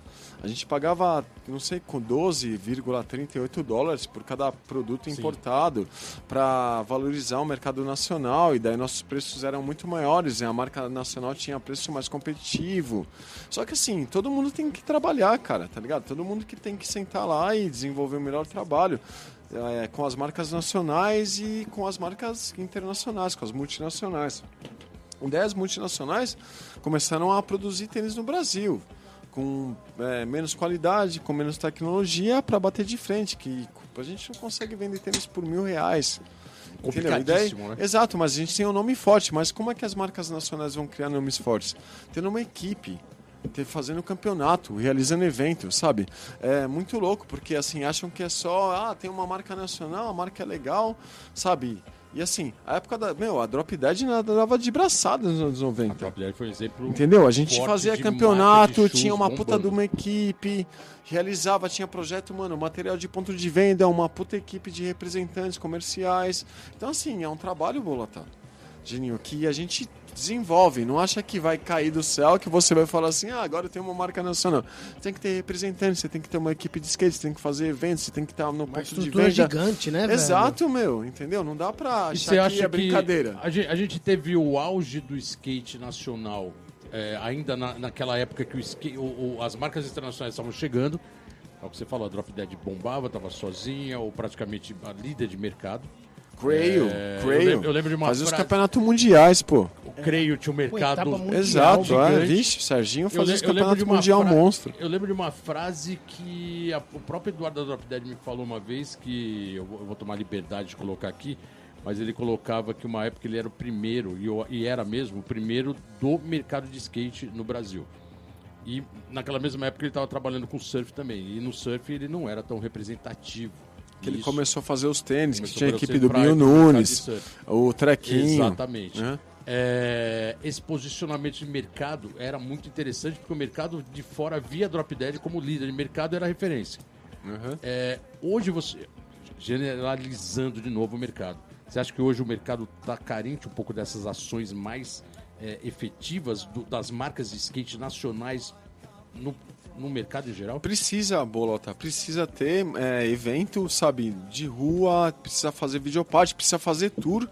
A gente pagava, não sei, com 12,38 dólares por cada produto Sim. importado para valorizar o mercado nacional e daí nossos preços eram muito maiores e a marca nacional tinha preço mais competitivo. Só que assim, todo mundo tem que trabalhar, cara, tá ligado? Todo mundo que tem que sentar lá e desenvolver o melhor trabalho. é, com as marcas nacionais e com as marcas internacionais, com as multinacionais. E daí as multinacionais começaram a produzir tênis no Brasil, com é, menos qualidade, com menos tecnologia, para bater de frente, que a gente não consegue vender tênis por mil reais. Daí- Complicadíssimo, né? Exato, mas a gente tem um nome forte. Mas como é que as marcas nacionais vão criar nomes fortes? Tendo uma equipe, ter- fazendo campeonato, realizando evento, sabe? É muito louco, porque assim, acham que é só, ah, tem uma marca nacional, a marca é legal, sabe? E assim, a época da. Meu, a Drop Dead dava de braçada nos anos 90. Drop Dead foi exemplo. Entendeu? A gente fazia campeonato, de tinha uma puta bombando. de uma equipe, realizava, tinha projeto, mano, material de ponto de venda, uma puta equipe de representantes comerciais. Então, assim, é um trabalho, Bolota, Geninho, que a gente desenvolve. Não acha que vai cair do céu que você vai falar assim, ah, agora eu tenho uma marca nacional. Tem que ter representantes, você tem que ter uma equipe de skate, você tem que fazer eventos, você tem que estar no Uma ponto de venda. gigante, né, velho? Exato, meu, entendeu? Não dá pra E achar você que acha é brincadeira. que a gente, a gente teve o auge do skate nacional é, ainda na, naquela época que o skate, o- o- as marcas internacionais estavam chegando. É o que você falou, a Drop Dead bombava, estava sozinha, ou praticamente a líder de mercado. Creio, É, eu creio. lembro- eu lembro de uma Fazia os frase- campeonatos mundiais, pô. O Creio tinha um mercado. mundial, Exato, é. Vixe, Serginho Eu, fazia os eu campeonatos mundial fra- monstro. Eu lembro de uma frase que a- o próprio Eduardo da Drop Dead me falou uma vez, que eu vou, eu vou tomar liberdade de colocar aqui, mas ele colocava que uma época ele era o primeiro, e, eu- e era mesmo, o primeiro do mercado de skate no Brasil. E naquela mesma época ele estava trabalhando com surf também, e no surf ele não era tão representativo. Que ele Isso começou a fazer os tênis, que começou tinha a equipe do Binho de Nunes, o Trequinho. Exatamente. né? É, esse posicionamento de mercado era muito interessante porque o mercado de fora via Drop Dead como líder de mercado era referência. Uhum. É, hoje você, generalizando de novo o mercado, você acha que hoje o mercado está carente um pouco dessas ações mais é, efetivas do- das marcas de skate nacionais no, no mercado em geral? Precisa, Bolota, precisa ter é, evento, sabe, de rua, precisa fazer videoparte, precisa fazer tour.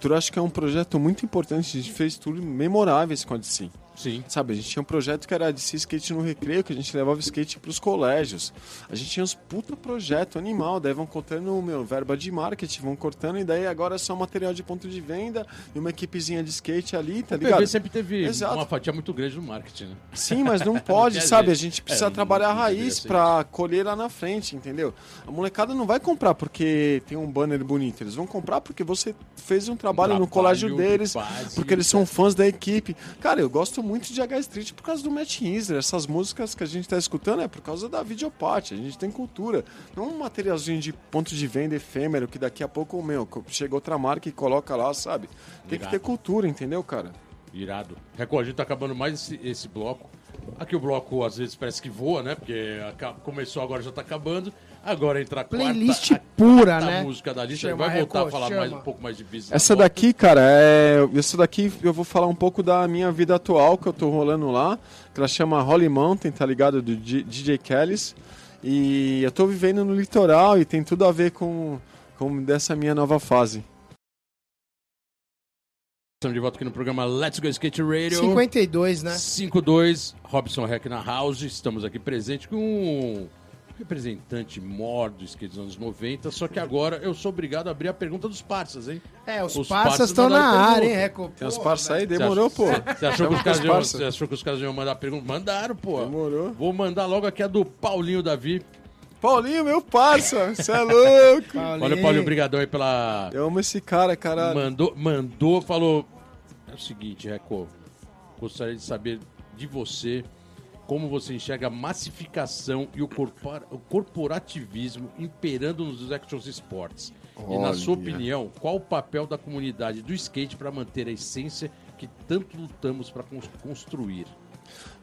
Tour acho que é um projeto muito importante, a gente fez tour memoráveis com a DC. Sim. Sabe, a gente tinha um projeto que era de se skate no recreio, que a gente levava skate pros colégios. A gente tinha uns puta projeto animal, daí vão cortando, meu, verba de marketing, vão cortando, e daí agora é só material de ponto de venda e uma equipezinha de skate ali, tá O ligado? PV sempre teve Exato. uma fatia muito grande no marketing, né? Sim, mas não pode, sabe? A gente precisa é, trabalhar a raiz ser pra colher lá na frente, entendeu? A molecada não vai comprar porque tem um banner bonito, eles vão comprar porque você fez um trabalho, no trabalho colégio de deles, porque eles são fãs da equipe. Cara, eu gosto muito de H Street por causa do Matt Isler. Essas músicas que a gente tá escutando é por causa da videoparte. A gente tem cultura. Não um materialzinho de ponto de venda efêmero que daqui a pouco, meu, chega outra marca e coloca lá, sabe? Tem que Irado. ter cultura, entendeu, cara? Irado. Record, a gente tá acabando mais esse, esse bloco. Aqui o bloco às vezes parece que voa, né? Porque começou agora já tá acabando. Agora entra a quarta, Playlist a pura, quarta né? música da lista. Chama, vai voltar a falar chama. mais, um pouco mais de business. Essa daqui, cara, é. Essa daqui eu vou falar um pouco da minha vida atual que eu tô rolando lá. Que ela chama Holy Mountain, tá ligado? Do DJ Kellys. E eu tô vivendo no litoral e tem tudo a ver com, com dessa minha nova fase. Estamos de volta aqui no programa Let's Go Skate Radio. 52, né? 5-2, Robson Heck na House. Estamos aqui presente com representante mor do skate dos anos 90. Só que agora eu sou obrigado a abrir a pergunta dos parças, hein? É, os, Os parças parças estão na área, pergunta. hein, Reco? Tem uns Pô, parça aí, velho. demorou, pô. Você achou, que os caras os iam, parça. você achou que os caras iam mandar pergunta? Mandaram, pô. Demorou. Vou mandar logo aqui a do Paulinho Davi. Paulinho, meu parça, você é louco. Paulinho. Olha, Paulinho, obrigadão aí pela... Eu amo esse cara, caralho. Mandou, mandou, falou... É o seguinte, Reco, gostaria de saber de você como você enxerga a massificação e o, corpora- o corporativismo imperando nos action sports. E na sua opinião, qual o papel da comunidade do skate para manter a essência que tanto lutamos para construir?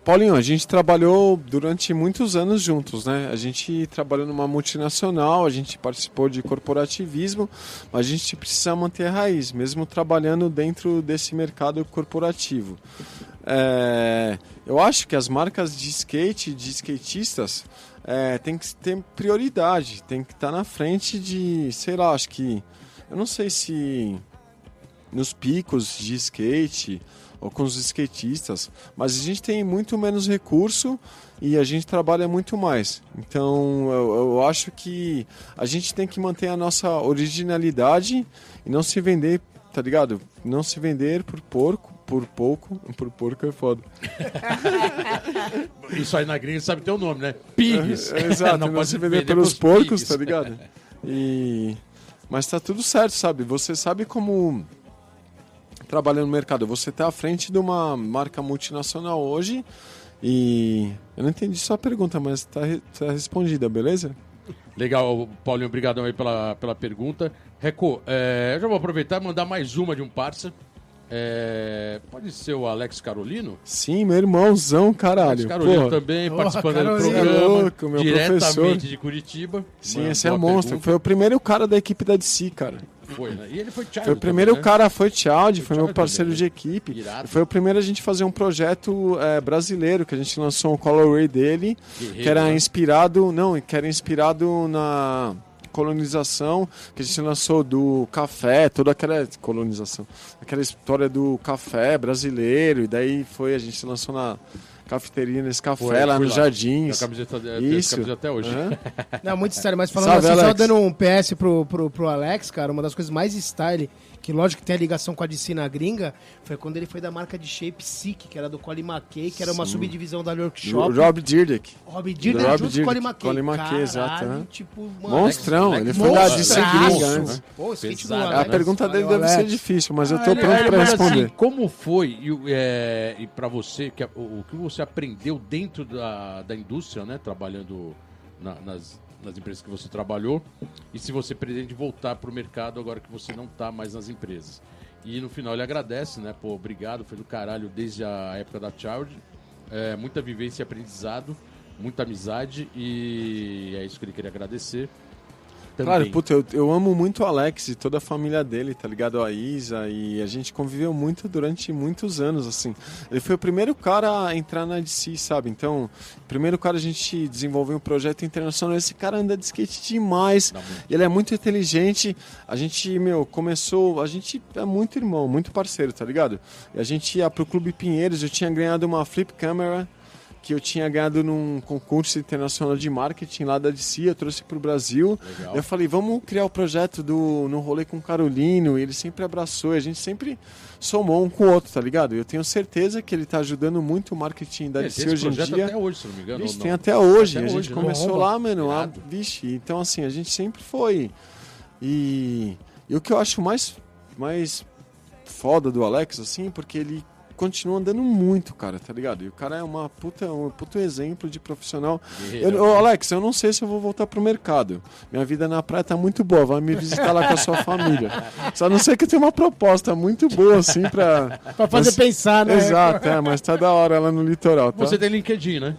Paulinho, a gente trabalhou durante muitos anos juntos, né? A gente trabalhou numa multinacional, a gente participou de corporativismo, mas a gente precisa manter a raiz, mesmo trabalhando dentro desse mercado corporativo. É, eu acho que as marcas de skate, de skatistas, é, tem que ter prioridade, tem que estar na frente de, sei lá, acho que, eu não sei se nos picos de skate ou com os skatistas, mas a gente tem muito menos recurso e a gente trabalha muito mais. Então eu, eu acho que a gente tem que manter a nossa originalidade e não se vender, tá ligado? Não se vender por porco, por pouco, por porco é foda. Isso aí na gringa sabe ter o nome, né? Pigs. É, Exato, não, pode se vender, pelos porcos, pigs. tá ligado? E... Mas tá tudo certo, sabe? Você sabe como trabalha no mercado. Você tá à frente de uma marca multinacional hoje e... Eu não entendi sua pergunta, mas tá, re- tá respondida, beleza? Legal, Paulinho, obrigadão aí pela, pela pergunta. Reco, é, eu já vou aproveitar e mandar mais uma de um parça. É, pode ser o Alex Carolino? Sim, meu irmãozão, caralho. Alex Carolino Pô, também, participando do programa. É louco, meu diretamente professor. de Curitiba. Sim, esse é a monstro. pergunta. Foi o primeiro cara da equipe da DC, cara. Foi, né? E ele foi. Foi o primeiro também, né? cara, foi Tchald, foi meu Thiago parceiro também, de né? equipe. Irado. Foi o primeiro a gente fazer um projeto é, brasileiro, que a gente lançou um colorway dele, Guerreiro, que era né? inspirado, não, que era inspirado na colonização, que a gente lançou do café, toda aquela colonização, aquela história do café brasileiro, e daí foi, a gente lançou na cafeteria nesse café Foi, lá nos lá. jardins. Camiseta, Isso. camiseta até hoje. Hã? Não, muito sério, mas falando Salve, assim, só Alex. dando um PS pro, pro, pro Alex, cara, uma das coisas mais style, que lógico que tem a ligação com a DC na gringa, foi quando ele foi da marca de Shape Sick, que era do Colin McKay, que era uma subdivisão da New York Shop. Rob Dyrdek. Rob Dyrdek Rob junto com Colin McKay. Colin McKay, exato, né? tipo, mano, Monstrão, Alex- ele foi da Monstraço. DC gringa antes. né? Pô, Pesado, Alex. A pergunta dele Valeu, deve ser Alex. difícil, mas eu tô Ele- pronto ele pra manda responder. assim, como foi e, é, e para você, que, a- o, o que você aprendeu dentro da, da indústria, né? Trabalhando na- nas, nas empresas que você trabalhou, e se você pretende voltar para o mercado agora que você não tá mais nas empresas. E no final ele agradece, né? Pô, obrigado, foi do caralho desde a época da Child. É, muita vivência e aprendizado, muita amizade, e é isso que ele queria agradecer. Também. Claro, puta, eu, eu amo muito o Alex e toda a família dele, tá ligado? A Isa, e a gente conviveu muito durante muitos anos, assim. Ele foi o primeiro cara a entrar na DC, sabe? Então, primeiro cara a gente desenvolveu um projeto internacional. Esse cara anda de skate demais, muito. ele é muito inteligente. A gente, meu, começou. A gente é muito irmão, muito parceiro, tá ligado? E a gente ia pro Clube Pinheiros, eu tinha ganhado uma flip camera que eu tinha ganhado num concurso internacional de marketing lá da DC, eu trouxe pro Brasil. Legal. Eu falei, vamos criar o projeto do No Rolê com o Carolino, e ele sempre abraçou, e a gente sempre somou um com o outro, tá ligado? Eu tenho certeza que ele tá ajudando muito o marketing da É, DC hoje em dia. até hoje, se não me engano. Vixe, tem até hoje. Até a gente hoje, né? começou lá, mano. A, Irado. vixe, então assim, a gente sempre foi. E, e o que eu acho mais, mais foda do Alex, assim, porque ele continua andando muito, cara, tá ligado? E o cara é uma puta, um puto exemplo de profissional. Eu, Alex, eu não sei se eu vou voltar pro mercado. Minha vida na praia tá muito boa. Vai me visitar lá com a sua família. Só não sei que tem uma proposta muito boa, assim, pra. Pra fazer Mas- pensar, né? Exato, é, mas tá da hora lá no litoral, tá? Você tem LinkedIn, né?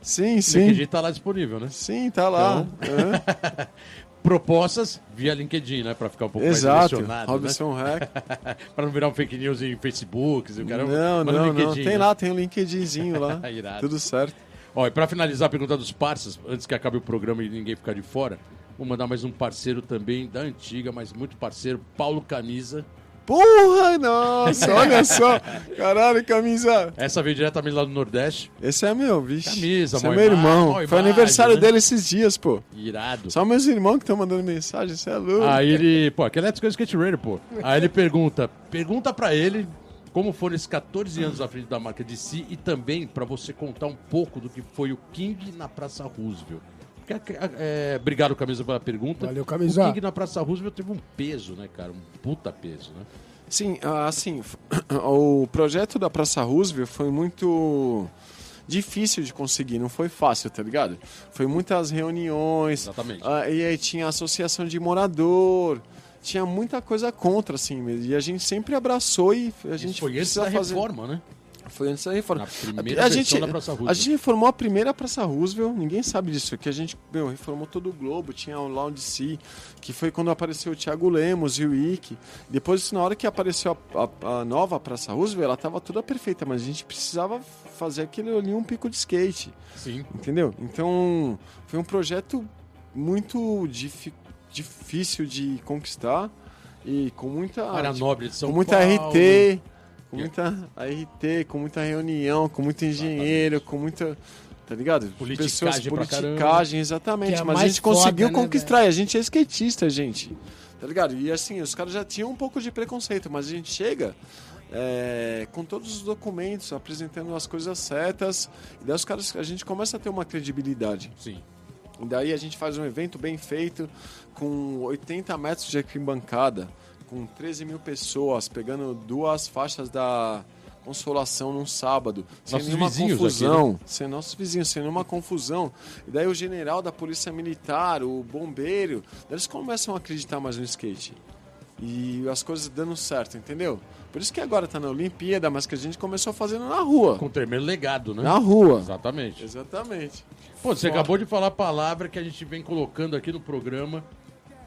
Sim, O sim. LinkedIn tá lá disponível, né? Sim, tá lá. Hã? Propostas via LinkedIn, né? Pra ficar um pouco Exato. mais direcionado, Robson Hack. né? pra não virar um fake news em Facebook, e o cara... Não, mas não, não. LinkedIn, Tem né? lá, tem um LinkedInzinho lá. Irado. Tudo certo. Ó, e pra finalizar a pergunta dos parceiros, antes que acabe o programa e ninguém ficar de fora, vou mandar mais um parceiro também da antiga, mas muito parceiro, Paulo Camisa. Porra, nossa, olha só. Caralho, camisa. Essa veio diretamente lá do Nordeste. Esse é meu, bicho. Camisa, Esse é meu imagem, irmão. Foi imagem, aniversário né? dele esses dias, pô. Irado. Só meus irmãos que estão mandando mensagem, você é louco. Aí ele, pô, aquele é Let's Go Skate Radio, pô. Aí ele pergunta, pergunta pra ele como foram esses 14 anos à frente da marca de si e também pra você contar um pouco do que foi o King na Praça Roosevelt. Porque, é, obrigado, Camisa, pela pergunta. Valeu, Camisa. O King na Praça Roosevelt teve um peso, né, cara? Um puta peso, né? Sim, ah, assim, o projeto da Praça Roosevelt foi muito difícil de conseguir, não foi fácil, tá ligado? Foi muitas reuniões, Exatamente. ah, e aí tinha associação de morador, tinha muita coisa contra, assim, mesmo, e a gente sempre abraçou e a gente Isso foi precisa da fazer... reforma, né? Foi antes da reforma. A versão gente, a gente reformou a primeira Praça Roosevelt, ninguém sabe disso, que a gente meu, reformou todo o Globo, tinha o Lounge C, que foi quando apareceu o Thiago Lemos e o Ike. Depois, na hora que apareceu a, a- a nova Praça Roosevelt, ela estava toda perfeita, mas a gente precisava fazer aquele ali um pico de skate, Sim. entendeu? Então, foi um projeto muito difi- difícil de conquistar e com muita Área Nobre de São com muita Paulo. RT, com Que- muita RT, com muita reunião, com muito engenheiro, com muita. Tá ligado? Politicagem pra politicagem, exatamente. É mas a gente conseguiu foda, né, conquistar. e a gente é skatista, gente. Tá ligado? E assim, os caras já tinham um pouco de preconceito, mas a gente chega é, com todos os documentos, apresentando as coisas certas, e daí os caras, a gente começa a ter uma credibilidade. Sim. E daí a gente faz um evento bem feito, com 80 metros de arquibancada, com 13 mil pessoas, pegando duas faixas da Consolação num sábado, sem Nossos nenhuma vizinhos confusão. Sem nossos vizinhos, sem nenhuma confusão. E daí o general da Polícia Militar, o bombeiro, eles começam a acreditar mais no skate. E as coisas dando certo, entendeu? Por isso que agora tá na Olimpíada, mas que a gente começou fazendo na rua. Com o termo legado, né? Na rua. Exatamente. Exatamente. Pô, você acabou de falar a palavra que a gente vem colocando aqui no programa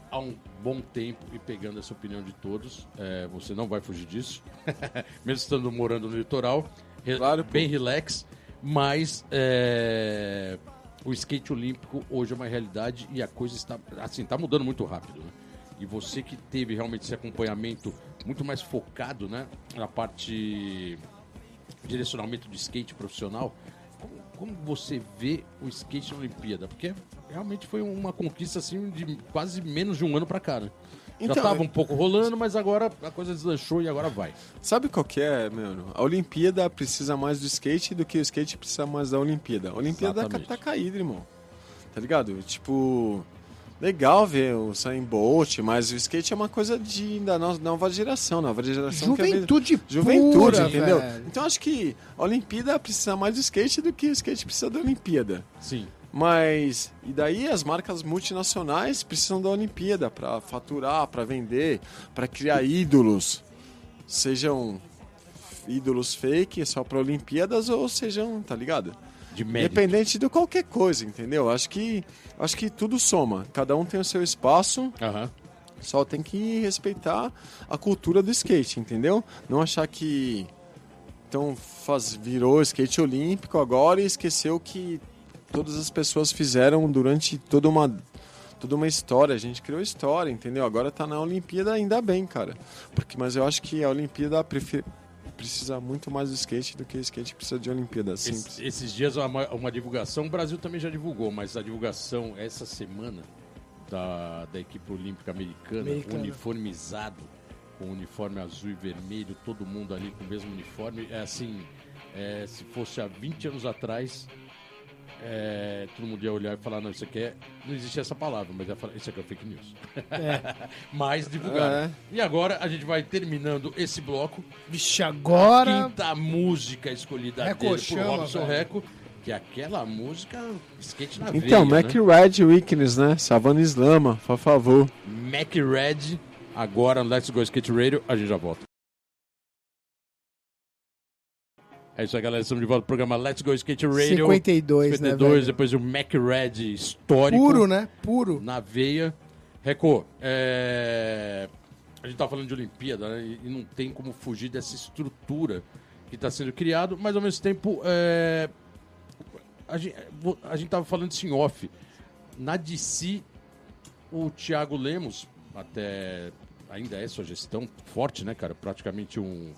há um bom tempo e pegando essa opinião de todos. É, você não vai fugir disso, mesmo estando morando no litoral. Claro, pô. bem relax, mas é, o skate olímpico hoje é uma realidade e a coisa está assim, tá mudando muito rápido, né? E você que teve realmente esse acompanhamento muito mais focado, né, na parte direcionamento de skate profissional, como, como você vê o skate na Olimpíada? Porque realmente foi uma conquista assim de quase menos de um ano pra cá, né? Já Então, tava um pouco rolando, mas agora a coisa deslanchou e agora vai. Sabe qual que é, mano? A Olimpíada precisa mais do skate do que o skate precisa mais da Olimpíada. A Olimpíada Exatamente. tá caída, irmão. Tá ligado? Tipo, legal ver o Usain Bolt, mas o skate é uma coisa de, da no- nova geração, nova geração que é Juventude Juventude, pura, entendeu? velho. Então acho que a Olimpíada precisa mais do skate do que o skate precisa da Olimpíada. Sim. Mas e daí as marcas multinacionais precisam da Olimpíada para faturar, para vender, para criar ídolos, sejam ídolos fake só para Olimpíadas ou sejam, tá ligado? De. Independente de qualquer coisa, entendeu? Acho que acho que tudo soma. Cada um tem o seu espaço, Aham. só tem que respeitar a cultura do skate, entendeu? Não achar que então faz, virou skate olímpico agora e esqueceu que todas as pessoas fizeram durante toda uma toda uma história. A gente criou história, entendeu? Agora tá na Olimpíada, ainda bem, cara. Porque mas eu acho que a Olimpíada prefe- precisa muito mais do skate do que o skate precisa de Olimpíada, simples. Es- esses dias uma, uma divulgação, o Brasil também já divulgou, mas a divulgação essa semana da, da equipe olímpica americana, Americana. uniformizado, com uniforme azul e vermelho, todo mundo ali com o mesmo uniforme, é assim, é, se fosse há 20 anos atrás, é, todo mundo ia olhar e falar, não, isso aqui é. Não existe essa palavra, mas ia falar, isso aqui é fake news. mas divulgaram. É. E agora a gente vai terminando esse bloco Vixe, agora. quinta música escolhida Reco dele por chama, Robson velho. Reco, que é aquela música skate na Então, veia, Mac né? Red Weakness, né? Savana Islama, por favor. Mac Red, agora no Let's Go Skate Radio, a gente já volta. É isso aí, galera. Estamos de volta ao programa Let's Go Skate Radio. 52, né, 52, velho? depois o Mac Red histórico. Puro, né? Puro. Na veia. Reco, é... a gente tá falando de Olimpíada, né? E- E não tem como fugir dessa estrutura que está sendo criado, mas ao mesmo tempo. é, A, gente, a gente tava falando isso em off. Na DC, o Thiago Lemos, até ainda é sua gestão forte, né, cara? Praticamente um,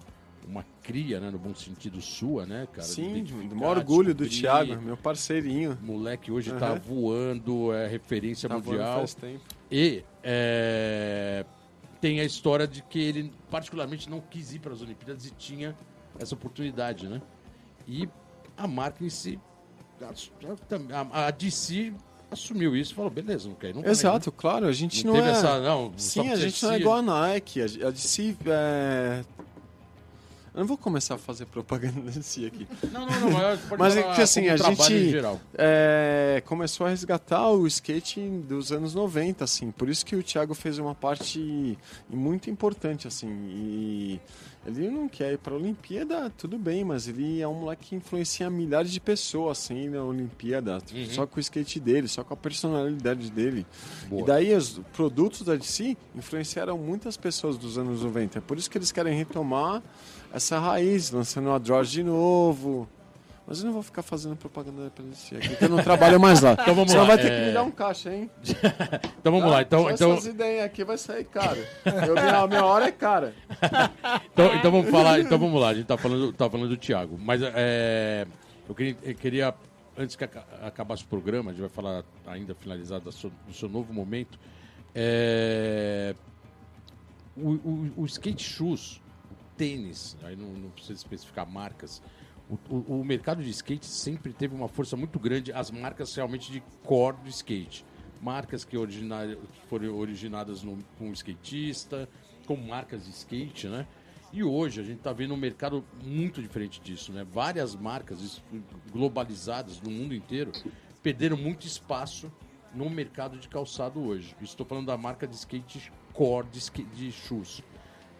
uma cria, né? No bom sentido sua, né, cara? Sim, do maior orgulho do. Thiago, meu parceirinho. Moleque hoje tá Aham. voando, é referência Tá mundial. faz tempo. E é, tem a história de que ele, particularmente, não quis ir para as Olimpíadas e tinha essa oportunidade, né? E a marca em si, a, a DC assumiu isso e falou: beleza, não quer ir, não vai, Exato, claro, a gente Não, não, teve é... essa. Não, Sim, a gente não é igual a Nike. A, a DC é... Eu não vou começar a fazer propaganda da DC aqui. Não, não, não. Mas, é que assim, a gente-. É, começou a resgatar o skate dos anos 90, assim. Por isso que o Thiago fez uma parte muito importante, assim. E ele não quer ir para a Olimpíada, tudo bem, mas ele é um moleque que influencia milhares de pessoas, assim, na Olimpíada. Uhum. Só com o skate dele, só com a personalidade dele. Boa. E daí os produtos da DC influenciaram muitas pessoas dos anos 90. É por isso que eles querem retomar essa raiz, lançando a Droid de novo. Mas eu não vou ficar fazendo propaganda pra DC aqui, eu não trabalho mais lá. Então vamos Você lá, vai ter é- que me dar um caixa, hein? Então vamos Tá? lá. Então, então, essas ideias aqui vai sair caro. Eu, minha, minha hora é cara. Então, então vamos falar, então vamos lá, a gente tá falando, tá falando do Thiago. Mas é, eu, queria, eu queria, antes que aca- acabasse o programa, a gente vai falar ainda finalizado do seu, do seu novo momento. é, o, o, o skate shoes, tênis, aí não, não precisa especificar marcas. O, o- o mercado de skate sempre teve uma força muito grande, as marcas realmente de core do skate. Marcas que, que foram originadas no, com o skatista, com marcas de skate, né? E hoje a gente está vendo um mercado muito diferente disso, né? Várias marcas globalizadas no mundo inteiro perderam muito espaço no mercado de calçado hoje. Estou falando da marca de skate core de, de shoes.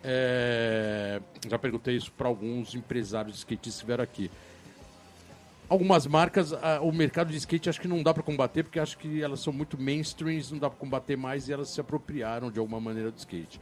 É, já perguntei isso para alguns empresários de skatistas que vieram aqui. Algumas marcas, ah, o mercado de skate acho que não dá para combater, porque acho que elas são muito mainstreams, não dá para combater mais e elas se apropriaram de alguma maneira do skate.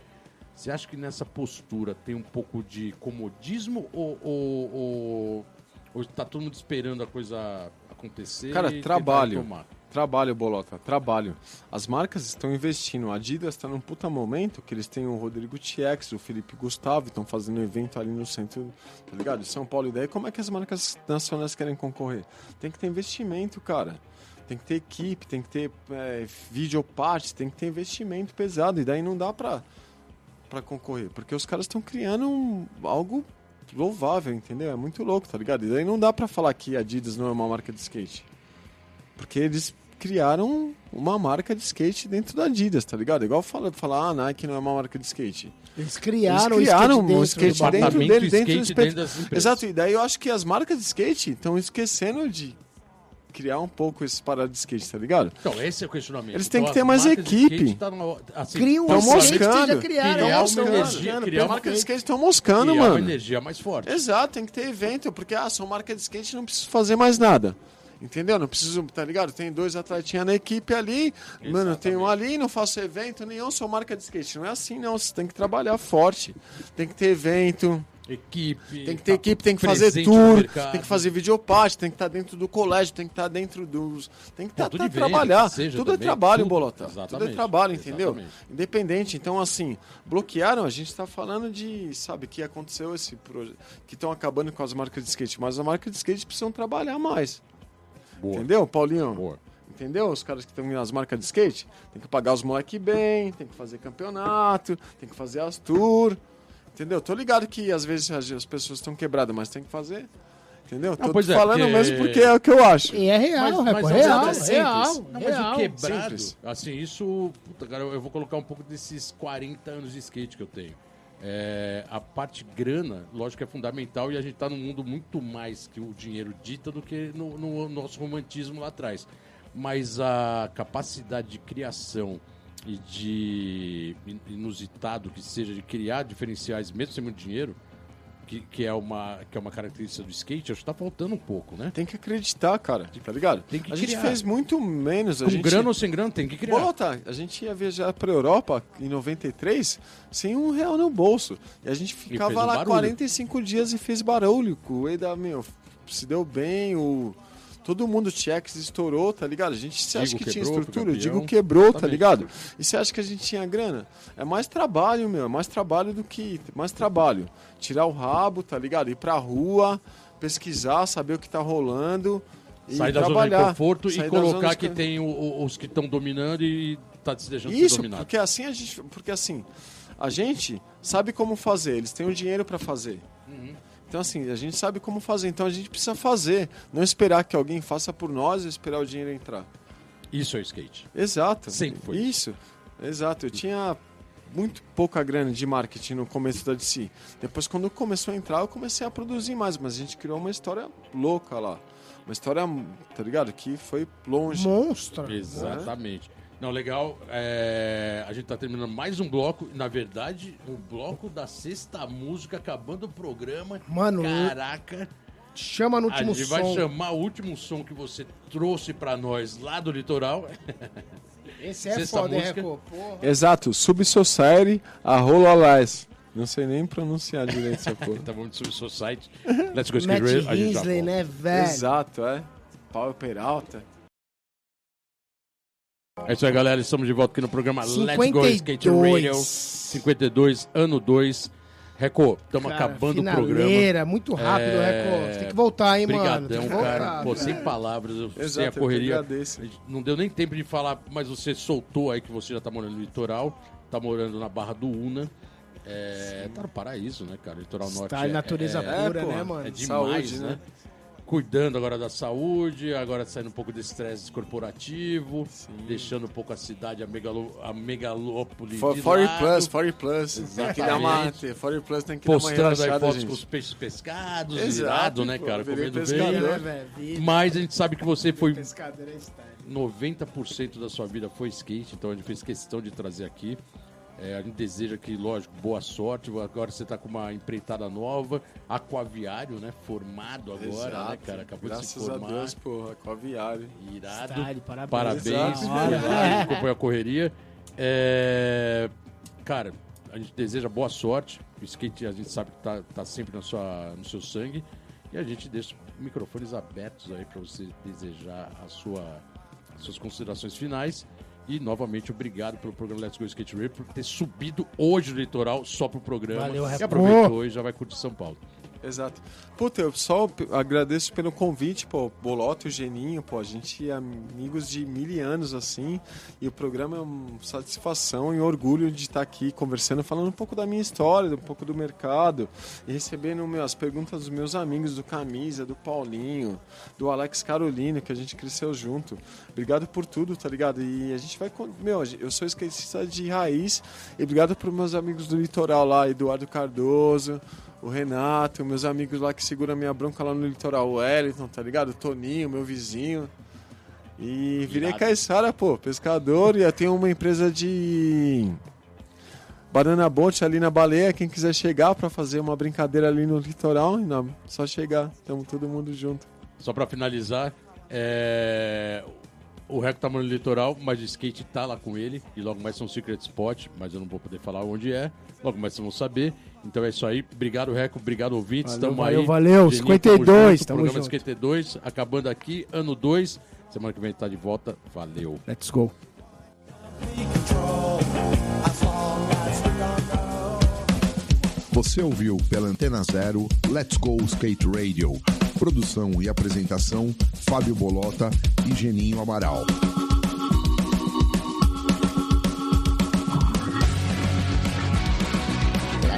Você acha que nessa postura tem um pouco de comodismo ou, ou, ou, ou tá todo mundo esperando a coisa acontecer? Cara, trabalho. retomar? Trabalho, Bolota, trabalho. As marcas estão investindo. A Adidas está num puta momento que eles têm o Rodrigo Tiex, o Felipe Gustavo, estão fazendo evento ali no centro, tá ligado? De São Paulo. E daí, como é que as marcas nacionais querem concorrer? Tem que ter investimento, cara. Tem que ter equipe, tem que ter é, videoparte, tem que ter investimento pesado. E daí não dá pra, pra concorrer. Porque os caras estão criando um- algo louvável, entendeu? É muito louco, tá ligado? E daí não dá pra falar que a Adidas não é uma marca de skate. Porque eles criaram uma marca de skate dentro da Adidas, tá ligado? Igual fala, falar, ah, Nike não é uma marca de skate. Eles criaram, Eles criaram o um skate skate dentro do dentro bagulho. dele, dentro do skate dentro das empresas. Exato, e daí eu acho que as marcas de skate estão esquecendo de criar um pouco esse parada de skate, tá ligado? Então, esse é o questionamento. Eles têm Então, que ter mais equipe. skate tá na- assim, Cria um Tão skate que moscando. já criaram. Criar é, uma energia, moscando, criar As uma marcas de skate estão moscando, criar uma mano. energia mais forte. Exato, tem que ter evento, porque ah, sou marca de skate não preciso fazer mais nada. Entendeu? Não preciso, tá ligado? Tem dois atletinhas na equipe ali, mano, tem um ali, não faço evento nenhum, sou marca de skate. Não é assim, não. Você tem que trabalhar forte. Tem que ter evento, Equipe. tem que ter tá equipe, tem que fazer tour, tem que fazer videoparte, tem que estar dentro do colégio, tem que estar dentro dos. Tem que tá, tudo tá- evento, trabalhar. seja tudo é também, trabalho, tudo. Bolota. Tudo é Exatamente, trabalho, entendeu? exatamente. Independente. Então, assim, bloquearam, a gente está falando de, sabe, que aconteceu esse projeto, que estão acabando com as marcas de skate, mas as marcas de skate precisam trabalhar mais. Boa, Entendeu, Paulinho? boa. Entendeu? Os caras que estão nas marcas de skate tem que pagar os moleque bem, tem que fazer campeonato, tem que fazer as tour. Entendeu? Tô ligado que às vezes as, as pessoas estão quebradas, mas tem que fazer. Entendeu? Tô pois é, falando porque- mesmo porque é o que eu acho. E é real, Mas- Reco, mas é real, simples. real, Não, mas real. o quebrado, Simples. assim, isso, puta, cara, eu vou colocar um pouco desses 40 anos de skate que eu tenho. É, a parte grana, lógico é fundamental e a gente tá num mundo muito mais que o dinheiro dita do que no, no nosso romantismo lá atrás. Mas a capacidade de criação e de in- inusitado que seja de criar diferenciais mesmo sem muito dinheiro, que, que, é uma, que é uma característica do skate, acho que tá faltando um pouco, né? Tem que acreditar, cara, tá ligado? Tem que a gente criar. fez muito menos. A Com gente... grana ou sem grana, tem que criar. Bota, a gente ia viajar pra Europa em 93 sem um real no bolso. E a gente ficava um lá barulho. 45 dias e fez barulho. O Eda, meu, se deu bem, o. Todo mundo Tchex estourou, tá ligado? A gente você acha que tinha quebrou, foi estrutura, digo quebrou, tá Exatamente. ligado? E você acha que a gente tinha grana? É mais trabalho, meu, é mais trabalho do que. Mais trabalho. Tirar o rabo, tá ligado? Ir pra rua, pesquisar, saber o que tá rolando. E Sair da zona de trabalhar. conforto e colocar que tem o- os que estão dominando e tá se deixando ser isso, dominado. porque assim a gente, porque assim, a gente sabe como fazer, eles têm o dinheiro para fazer. Uhum. Então assim, a gente sabe como fazer, então a gente precisa fazer, não esperar que alguém faça por nós e esperar o dinheiro entrar. Isso é o skate. Exato. Sempre foi Isso. Exato. Eu tinha muito pouca grana de marketing no começo da DC. Depois quando começou a entrar, eu comecei a produzir mais, mas a gente criou uma história louca lá. Uma história, tá ligado? Que foi longe. Monstro. Exatamente. Não, legal. é, A gente tá terminando mais um bloco. Na verdade, o bloco da sexta música, acabando o programa. Mano, Caraca. Chama no A último gente som. vai chamar o último som que você trouxe pra nós lá do litoral. Esse é Sexta foda, música. Reco? Porra. Exato. Subsociety, a Rololás. Não sei nem pronunciar direito essa porra. Subir o seu site. Let's go, Matt. A Hinsley, né, velho? Exato, é. Paulo Peralta. É isso aí, galera. Estamos de volta aqui no programa Let's Go Skate Radio 52. 52, ano 2. Reco, estamos acabando o programa. muito rápido, É, Reco. Você tem que voltar, hein, mano? Tem Obrigadão, que voltar, cara. Pô, sem palavras, eu- sem a Exato, correria. Não deu nem tempo de falar, mas você soltou aí que você já tá morando no litoral, tá morando na Barra do Una. É, tá no paraíso, né, cara? Litoral Norte. Tá em é- natureza é, pura, é, pô, né, mano? é demais, Saúde, né? né? Cuidando agora da saúde, agora saindo um pouco desse estresse corporativo, deixando um pouco a cidade, a, megalo, a megalópole For, de 40 lado, plus, 40 plus. Tem que dar uma. Exatamente. 40 plus tem que dar uma postando aí fotos gente. com os peixes pescados, Exato, irado, né, pô, cara? Comendo pescador. bem. né? Vida. Mas a gente sabe que você foi Pescador é style. 90% da sua vida foi skate, então a gente fez questão de trazer aqui. É, a gente deseja que, lógico, boa sorte. Agora você está com uma empreitada nova, aquaviário, né? Formado agora, né, Exato. cara? Acabou Graças de se formar. a Deus, porra, com aviário. Irado. Style, parabéns. Parabéns, acompanhou a correria. É, Cara, a gente deseja boa sorte. O skate a gente sabe que tá, tá sempre na sua, no seu sangue. E a gente deixa microfones abertos aí para você desejar a sua, as suas considerações finais. E novamente, obrigado pelo programa Let's Go Skate Radio por ter subido hoje no litoral só pro programa. Valeu, e aproveitou e já vai curtir São Paulo. Exato. Puta, eu só agradeço pelo convite, pô. Bolota e o Geninho, pô. A gente é amigos de mil anos, assim. E o programa é uma satisfação e orgulho de estar aqui conversando, falando um pouco da minha história, um pouco do mercado. E recebendo meu, as perguntas dos meus amigos do Camisa, do Paulinho, do Alex Carolino, que a gente cresceu junto. Obrigado por tudo, tá ligado? E a gente vai. Meu, eu sou skatista de raiz. E obrigado pros meus amigos do litoral lá, Eduardo Cardoso o Renato, meus amigos lá que seguram a minha bronca lá no litoral, o Wellington, tá ligado? O Toninho, meu vizinho. E virei caiçara, pô, pescador. E eu tenho uma empresa de banana boat ali na baleia. Quem quiser chegar pra fazer uma brincadeira ali no litoral, não, só chegar. Tamo todo mundo junto. Só pra finalizar, é, o Reco tá no litoral, mas o skate tá lá com ele. E logo mais são Secret Spot, mas eu não vou poder falar onde é. Logo mais vocês vão saber. Então é isso aí. Obrigado, Reco. Obrigado, ouvintes. Valeu, Tamo valeu, aí. valeu. Geninho, 52, tamo Programa junto. 52, acabando aqui, ano 2. Semana que vem tá de volta. Valeu. Let's go. Você ouviu pela Antena Zero Let's Go Skate Radio. Produção e apresentação: Fábio Bolota e Geninho Amaral.